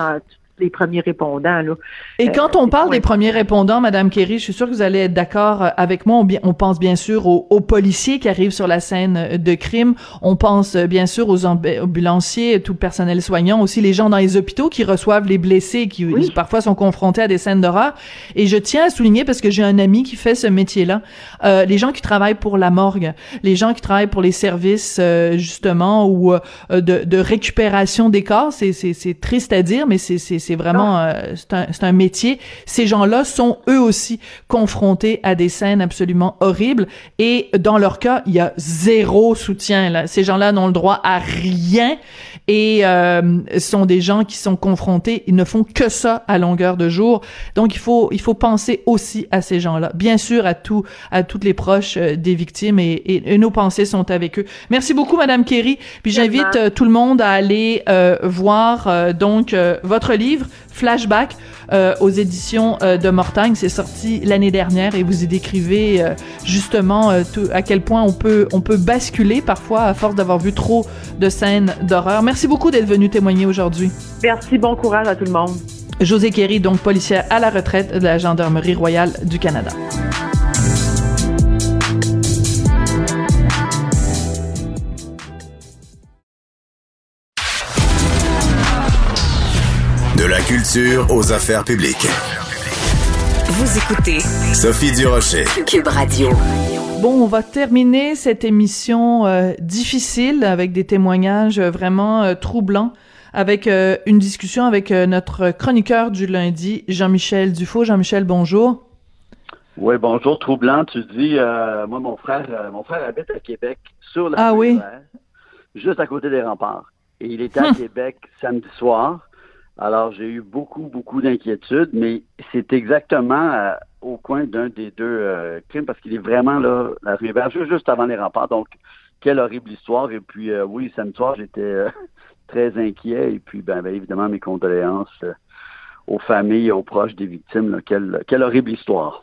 les premiers répondants. Là. Et quand on parle des premiers répondants, Madame Kerry, je suis sûre que vous allez être d'accord euh, avec moi. On, pense bien sûr aux, policiers qui arrivent sur la scène euh, de crime. On pense euh, bien sûr aux ambulanciers, tout le personnel soignant, aussi les gens dans les hôpitaux qui reçoivent les blessés, qui parfois sont confrontés à des scènes d'horreur. Et je tiens à souligner parce que j'ai un ami qui fait ce métier-là, euh, les gens qui travaillent pour la morgue, les gens qui travaillent pour les services justement ou de, de récupération des corps. C'est triste à dire, mais c'est c'est vraiment euh, c'est un, un métier. Ces gens-là sont eux aussi confrontés à des scènes absolument horribles et dans leur cas, il y a zéro soutien. Là. Ces gens-là n'ont le droit à rien et euh, sont des gens qui sont confrontés. Ils ne font que ça à longueur de jour. Donc il faut il faut penser aussi à ces gens-là. Bien sûr à tout à toutes les proches euh, des victimes et, et, nos pensées sont avec eux. Merci beaucoup Madame Kerry. Puis j'invite euh, tout le monde à aller voir donc votre livre Flashback euh, aux éditions euh, de Mortagne. C'est sorti l'année dernière et vous y décrivez euh, justement à quel point on peut on peut basculer parfois à force d'avoir vu trop de scènes d'horreur. Merci beaucoup d'être venu témoigner aujourd'hui. Merci, bon courage à tout le monde. José Kerry, donc policière à la retraite de la Gendarmerie royale du Canada. Culture aux affaires publiques. Vous écoutez Sophie Durocher, Cube Radio. Bon, on va terminer cette émission euh, difficile avec des témoignages vraiment euh, troublants, avec euh, une discussion avec notre chroniqueur du lundi, Jean-Michel Dufaux. Jean-Michel, bonjour. Oui, bonjour. Troublant, tu dis, moi, mon frère, mon frère habite à Québec, sur la ah, oui? juste à côté des remparts. Et il était à hum. Québec samedi soir. Alors, j'ai eu beaucoup, beaucoup d'inquiétudes, mais c'est exactement euh, au coin d'un des deux euh, crimes parce qu'il est vraiment là, la rue juste avant les remparts. Donc, quelle horrible histoire. Et puis, euh, oui, samedi soir, j'étais *laughs* très inquiet. Et puis, ben, ben évidemment, mes condoléances aux familles et aux proches des victimes. quelle, quelle horrible histoire.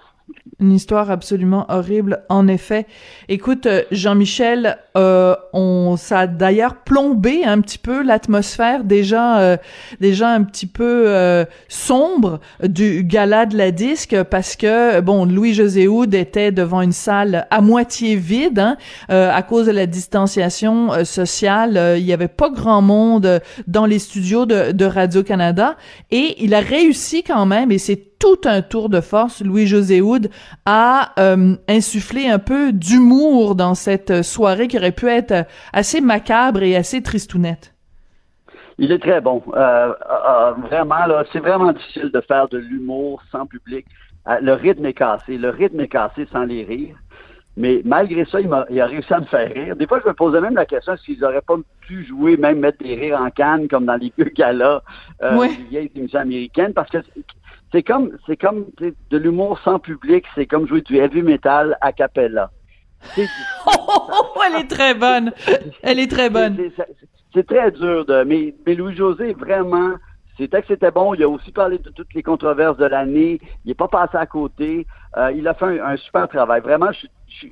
Une histoire absolument horrible, en effet. Écoute, euh, Jean-Michel, euh, on ça a d'ailleurs plombé un petit peu l'atmosphère déjà, euh, déjà un petit peu euh, sombre du gala de la disque parce que bon, Louis-José Houd était devant une salle à moitié vide hein, à cause de la distanciation sociale. il y avait pas grand monde dans les studios de, de Radio Canada et il a réussi quand même et c'est tout un tour de force, Louis-José Houd, a euh, insufflé un peu d'humour dans cette soirée qui aurait pu être assez macabre et assez tristounette. Il est très bon. Euh, euh, vraiment, c'est vraiment difficile de faire de l'humour sans public. le rythme est cassé. Le rythme est cassé sans les rires. Mais malgré ça, il, a, il a réussi à me faire rire. Des fois, je me posais même la question s'ils n'auraient pas pu jouer, même mettre des rires en canne, comme dans les vieux galas euh, ouais. vieilles émissions américaines, parce que c'est comme c'est comme de l'humour sans public, c'est comme jouer du heavy metal a cappella. C'est *laughs* oh, elle est très bonne. Elle est très bonne. C'est très dur de. Mais, mais Louis-José, vraiment, c'était que c'était bon. Il a aussi parlé de toutes les controverses de l'année. Il n'est pas passé à côté. Euh, il a fait un, super travail. Vraiment, je,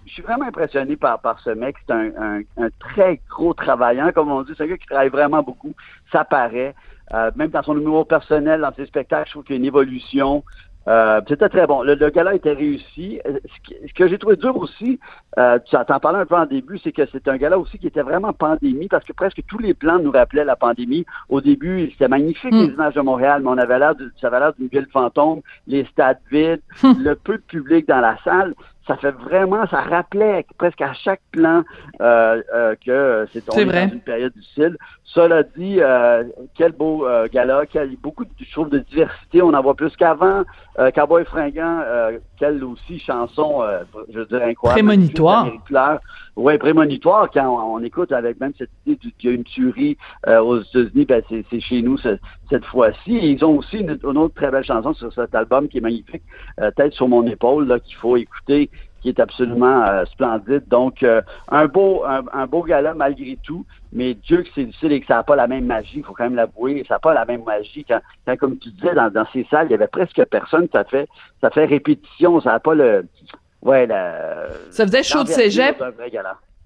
suis vraiment impressionné par, par ce mec. C'est un, un, très gros travaillant, comme on dit. C'est un gars qui travaille vraiment beaucoup. Ça paraît. Euh, même dans son numéro personnel, dans ses spectacles, je trouve qu'il y a une évolution. Euh, c'était très bon. Le, le gala était réussi. Euh, ce que, j'ai trouvé dur aussi, euh, tu en parlais un peu en début, c'est que c'est un gala aussi qui était vraiment pandémie parce que presque tous les plans nous rappelaient la pandémie. Au début, c'était magnifique les hmm. images de Montréal, mais on avait l'air de, ça avait l'air d'une ville fantôme, les stades vides, hmm. le peu de public dans la salle ça fait vraiment, ça rappelait presque à chaque plan euh, euh, que c'est dans une période difficile. Cela dit, euh, quel beau euh, gala, quel, beaucoup de, je trouve, de diversité, on en voit plus qu'avant. Euh, Cowboy Fringant, euh, aussi chanson, euh, je veux dire, incroyable. Prémonitoire. Oui, prémonitoire, quand on, écoute avec même cette idée qu'il y a une tuerie aux États-Unis, ben c'est chez nous cette fois-ci. Ils ont aussi une, une, autre très belle chanson sur cet album qui est magnifique, Tête sur mon épaule, là, qu'il faut écouter qui est absolument euh, splendide. Donc, euh, un beau un, beau gala malgré tout, mais Dieu que c'est difficile et que ça n'a pas la même magie, il faut quand même l'avouer, ça n'a pas la même magie. Quand, comme tu disais, dans, dans, ces salles, il y avait presque personne, ça fait ça fait répétition, ça n'a pas le... Ouais, la, ça faisait chaud de cégep.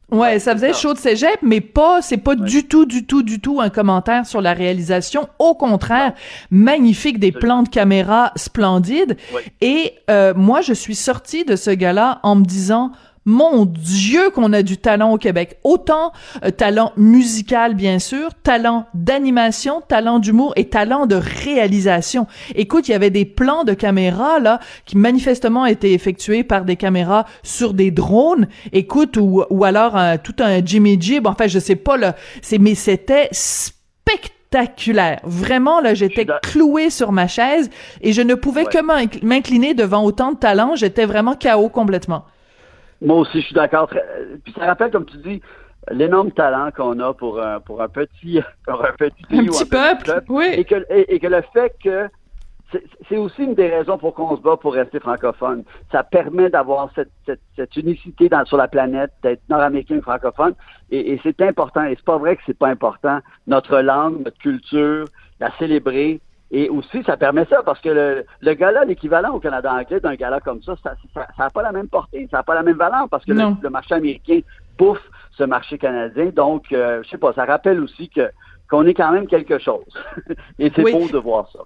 Ouais, ça faisait chaud de cégep, mais pas, c'est pas du tout, du tout, du tout un commentaire sur la réalisation. Au contraire, magnifique, des plans de caméra splendides. Et euh, moi, je suis sortie de ce gala en me disant, mon Dieu qu'on a du talent au Québec. Autant euh, talent musical, bien sûr, talent d'animation, talent d'humour et talent de réalisation. Écoute, il y avait des plans de caméra, là, qui manifestement étaient effectués par des caméras sur des drones. Écoute, ou, ou alors tout un Jimmy Jib, enfin, je sais pas, là, c'est, mais c'était spectaculaire. Vraiment, là, j'étais cloué sur ma chaise et je ne pouvais que m'incliner devant autant de talent. J'étais vraiment KO complètement. Moi aussi, je suis d'accord. Puis ça rappelle, comme tu dis, l'énorme talent qu'on a pour un, pour un petit *laughs* pour un petit un petit peuple, oui. et que et, que le fait que c'est aussi une des raisons pour qu'on se bat pour rester francophone. Ça permet d'avoir cette, cette, cette, unicité dans, sur la planète, d'être nord-américain francophone, et, et c'est important. Et c'est pas vrai que c'est pas important. Notre langue, notre culture, la célébrer, et aussi, ça permet ça parce que le, le gala, l'équivalent au Canada anglais d'un gala comme ça, ça n'a ça, pas la même portée, ça n'a pas la même valeur parce que le, marché américain bouffe ce marché canadien. Donc, euh, je sais pas, ça rappelle aussi que qu'on est quand même quelque chose. *laughs* Et c'est beau de voir ça.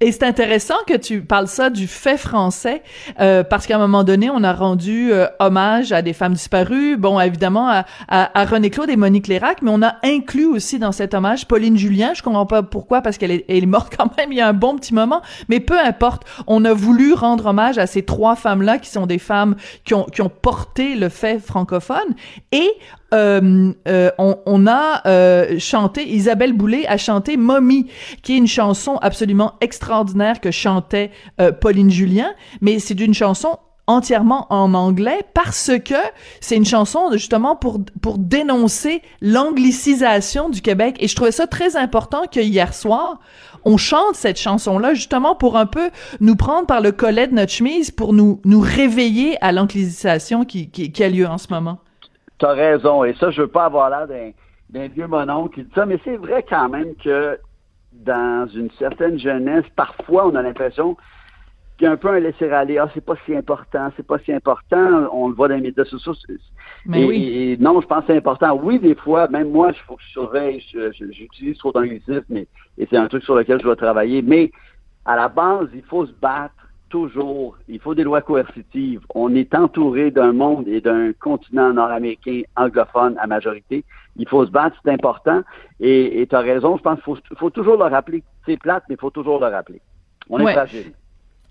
Et c'est intéressant que tu parles ça du fait français, euh, parce qu'à un moment donné, on a rendu euh, hommage à des femmes disparues, bon, évidemment, à, à, René Claude et Monique Lérac, mais on a inclus aussi dans cet hommage Pauline Julien. Je comprends pas pourquoi, parce qu'elle est, elle est morte *laughs* quand même il y a un bon petit moment, mais peu importe. On a voulu rendre hommage à ces trois femmes-là qui sont des femmes qui ont, qui ont porté le fait francophone. Et euh, euh, on, a euh, chanté, Isabelle Boulay a chanté Mommy, qui est une chanson absolument extraordinaire que chantait Pauline Julien, mais c'est une chanson entièrement en anglais parce que c'est une chanson justement pour pour dénoncer l'anglicisation du Québec et je trouvais ça très important que hier soir on chante cette chanson là justement pour un peu nous prendre par le collet de notre chemise pour nous nous réveiller à l'anglicisation qui, qui, qui a lieu en ce moment. T'as raison. Et ça, je veux pas avoir l'air d'un, vieux monon qui dit ça, mais c'est vrai quand même que dans une certaine jeunesse, parfois, on a l'impression qu'il y a un peu un laisser-aller. Ah, c'est pas si important, c'est pas si important. On le voit dans les médias sociaux. Mais et, oui. non, je pense que c'est important. Oui, des fois, même moi, il faut que je surveille. j'utilise trop d'anglicisme, mais et c'est un truc sur lequel je dois travailler. Mais à la base, il faut se battre toujours, il faut des lois coercitives. On est entouré d'un monde et d'un continent nord-américain anglophone à majorité. Il faut se battre, c'est important. Et tu as raison, je pense qu'il faut, faut, toujours le rappeler. C'est plate, mais il faut toujours le rappeler. On est fragile.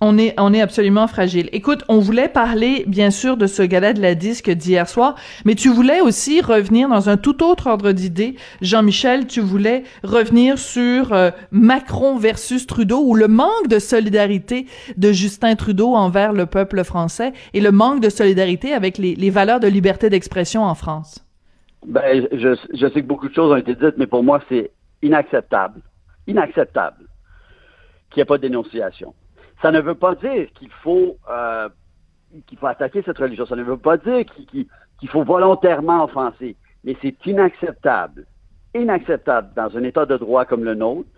On est, on est absolument fragile. Écoute, on voulait parler, bien sûr, de ce gala de la disque d'hier soir, mais tu voulais aussi revenir dans un tout autre ordre d'idées. Jean-Michel, tu voulais revenir sur euh, Macron versus Trudeau ou le manque de solidarité de Justin Trudeau envers le peuple français et le manque de solidarité avec les, les valeurs de liberté d'expression en France. Ben, je, je sais que beaucoup de choses ont été dites, mais pour moi, c'est inacceptable. Inacceptable qu'il n'y ait pas de dénonciation. Ça ne veut pas dire qu'il faut euh, qu'il faut attaquer cette religion. Ça ne veut pas dire qu'il faut volontairement offenser. Mais c'est inacceptable, inacceptable dans un État de droit comme le nôtre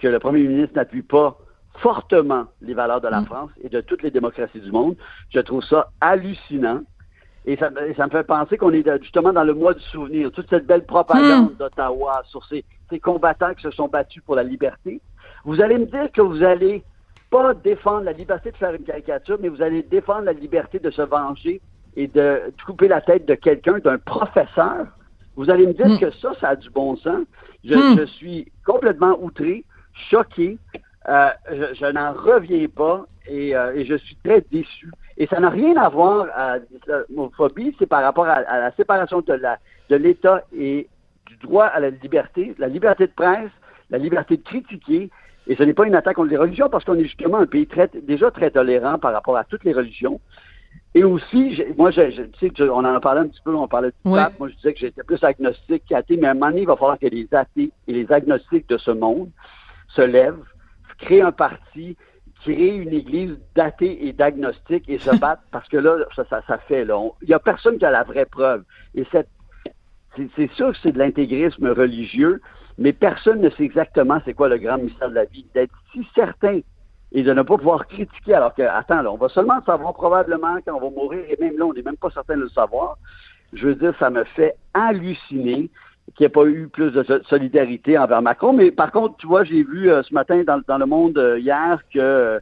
que le premier ministre n'appuie pas fortement les valeurs de la mm. France et de toutes les démocraties du monde. Je trouve ça hallucinant. Et ça, ça me fait penser qu'on est justement dans le mois du souvenir. Toute cette belle propagande mm. d'Ottawa sur ces, ces combattants qui se sont battus pour la liberté. Vous allez me dire que vous allez pas défendre la liberté de faire une caricature, mais vous allez défendre la liberté de se venger et de couper la tête de quelqu'un, d'un professeur. Vous allez me dire hmm. que ça, ça a du bon sens. Je, hmm. suis complètement outré, choqué. Euh, je, n'en reviens pas euh, et, je suis très déçu. Et ça n'a rien à voir à l'homophobie, c'est par rapport à, la séparation de la de l'État et du droit à la liberté, la liberté de presse, la liberté de critiquer, et ce n'est pas une attaque contre les religions parce qu'on est justement un pays très, déjà très tolérant par rapport à toutes les religions. Et aussi, moi, je, tu sais, on en a parlé un petit peu, on parlait de pape. Moi, je disais que j'étais plus agnostique qu'athée, mais à un moment donné, il va falloir que les athées et les agnostiques de ce monde se lèvent, créent un parti, créent une église d'athées et d'agnostiques et se *laughs* battent parce que là, ça, ça, fait, là. Il n'y a personne qui a la vraie preuve. Et cette, c'est sûr que c'est de l'intégrisme religieux, mais personne ne sait exactement c'est quoi le grand mystère de la vie. D'être si certain et de ne pas pouvoir critiquer alors que, attends, là, on va seulement le savoir probablement quand on va mourir, et même là, on n'est même pas certain de le savoir. Je veux dire, ça me fait halluciner qu'il n'y ait pas eu plus de solidarité envers Macron. Mais par contre, tu vois, j'ai vu euh, ce matin dans, le monde euh, hier que,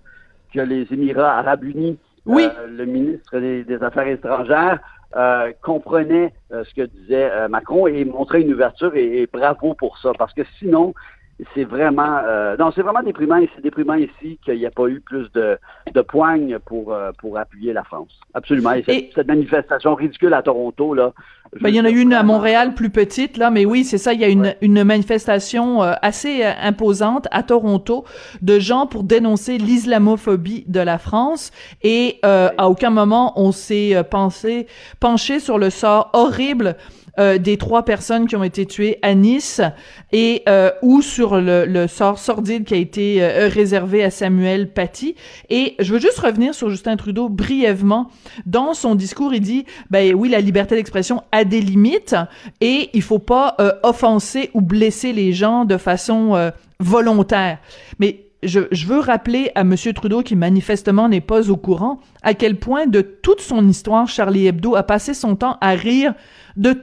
que les Émirats arabes unis, oui. Euh, le ministre des Affaires étrangères, euh, comprenait euh, ce que disait euh, Macron et montrait une ouverture et, bravo pour ça parce que sinon c'est vraiment non c'est vraiment déprimant c'est déprimant ici qu'il n'y a pas eu plus de, de poignes pour pour appuyer la France absolument et cette manifestation ridicule à Toronto là ben, il y en a eu une à Montréal plus petite, là, mais oui, c'est ça. Il y a une, une manifestation euh, assez euh, imposante à Toronto de gens pour dénoncer l'islamophobie de la France. Et euh, à aucun moment on s'est pensé penché sur le sort horrible euh, des trois personnes qui ont été tuées à Nice et euh, ou sur le, le, sort sordide qui a été euh, réservé à Samuel Paty. Et je veux juste revenir sur Justin Trudeau brièvement. Dans son discours, il dit, ben oui, la liberté d'expression a des limites et il faut pas offenser ou blesser les gens de façon volontaire. Mais je, je, veux rappeler à M. Trudeau, qui manifestement n'est pas au courant, à quel point de toute son histoire, Charlie Hebdo a passé son temps à rire de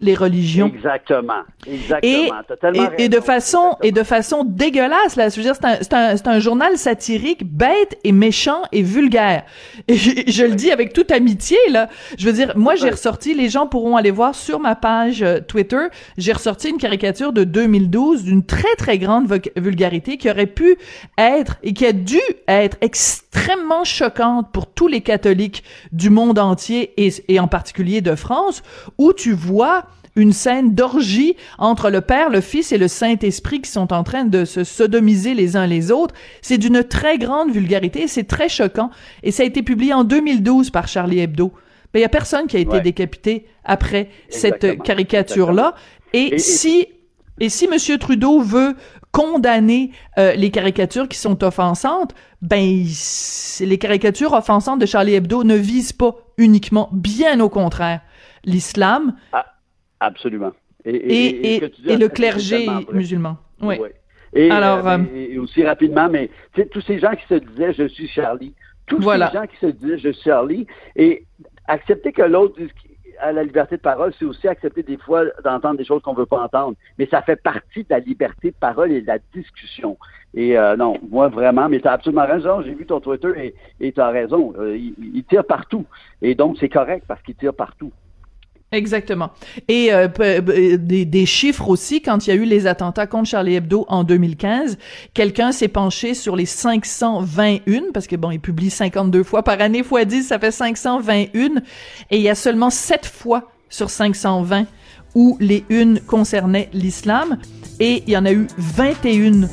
les religions. Exactement. Exactement. Et, et, de façon et de façon dégueulasse là. Je veux dire, c'est un, un, un, journal satirique bête et méchant et vulgaire. Et je, le dis avec toute amitié là. Je veux dire, moi j'ai ressorti. Les gens pourront aller voir sur ma page euh, Twitter. J'ai ressorti une caricature de 2012 d'une très très grande vulgarité qui aurait pu être et qui a dû être extrêmement choquante pour tous les catholiques du monde entier et, et en particulier de France, où tu vois une scène d'orgie entre le Père, le Fils et le Saint-Esprit qui sont en train de se sodomiser les uns les autres. C'est d'une très grande vulgarité, c'est très choquant et ça a été publié en 2012 par Charlie Hebdo. Mais il y a personne qui a été décapité après cette caricature-là. Et, si et si M. Trudeau veut condamner euh, les caricatures qui sont offensantes, ben les caricatures offensantes de Charlie Hebdo ne visent pas uniquement, bien au contraire, l'islam. Ah. Absolument. Et, et, le clergé musulman. Oui. Et, Alors, euh, euh, aussi rapidement, mais tous ces gens qui se disaient je suis Charlie, tous ces gens qui se disaient je suis Charlie, et accepter que l'autre a la liberté de parole, c'est aussi accepter des fois d'entendre des choses qu'on veut pas entendre. Mais ça fait partie de la liberté de parole et de la discussion. Et euh, non, moi vraiment, mais tu as absolument raison. J'ai vu ton Twitter et tu raison. il, tire partout. Et donc c'est correct parce qu'il tire partout. Exactement. Et euh, des, chiffres aussi, quand il y a eu les attentats contre Charlie Hebdo en 2015, quelqu'un s'est penché sur les 521, parce que bon, il publie 52 fois par année, fois 10, ça fait 521, et il y a seulement 7 fois sur 520 où les unes concernaient l'islam, et il y en a eu 21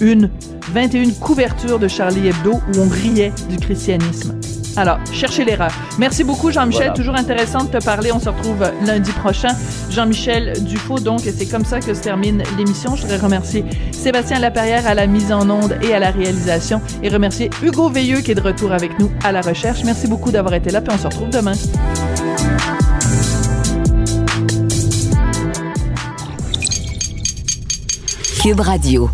une 21 couvertures de Charlie Hebdo où on riait du christianisme. Alors, cherchez l'erreur. Merci beaucoup, Jean-Michel. Toujours intéressant de te parler. On se retrouve lundi prochain. Jean-Michel Dufault, donc, et c'est comme ça que se termine l'émission. Je voudrais remercier Sébastien Laperrière à la mise en onde et à la réalisation et remercier Hugo Veilleux qui est de retour avec nous à la recherche. Merci beaucoup d'avoir été là, puis on se retrouve demain. Cube Radio.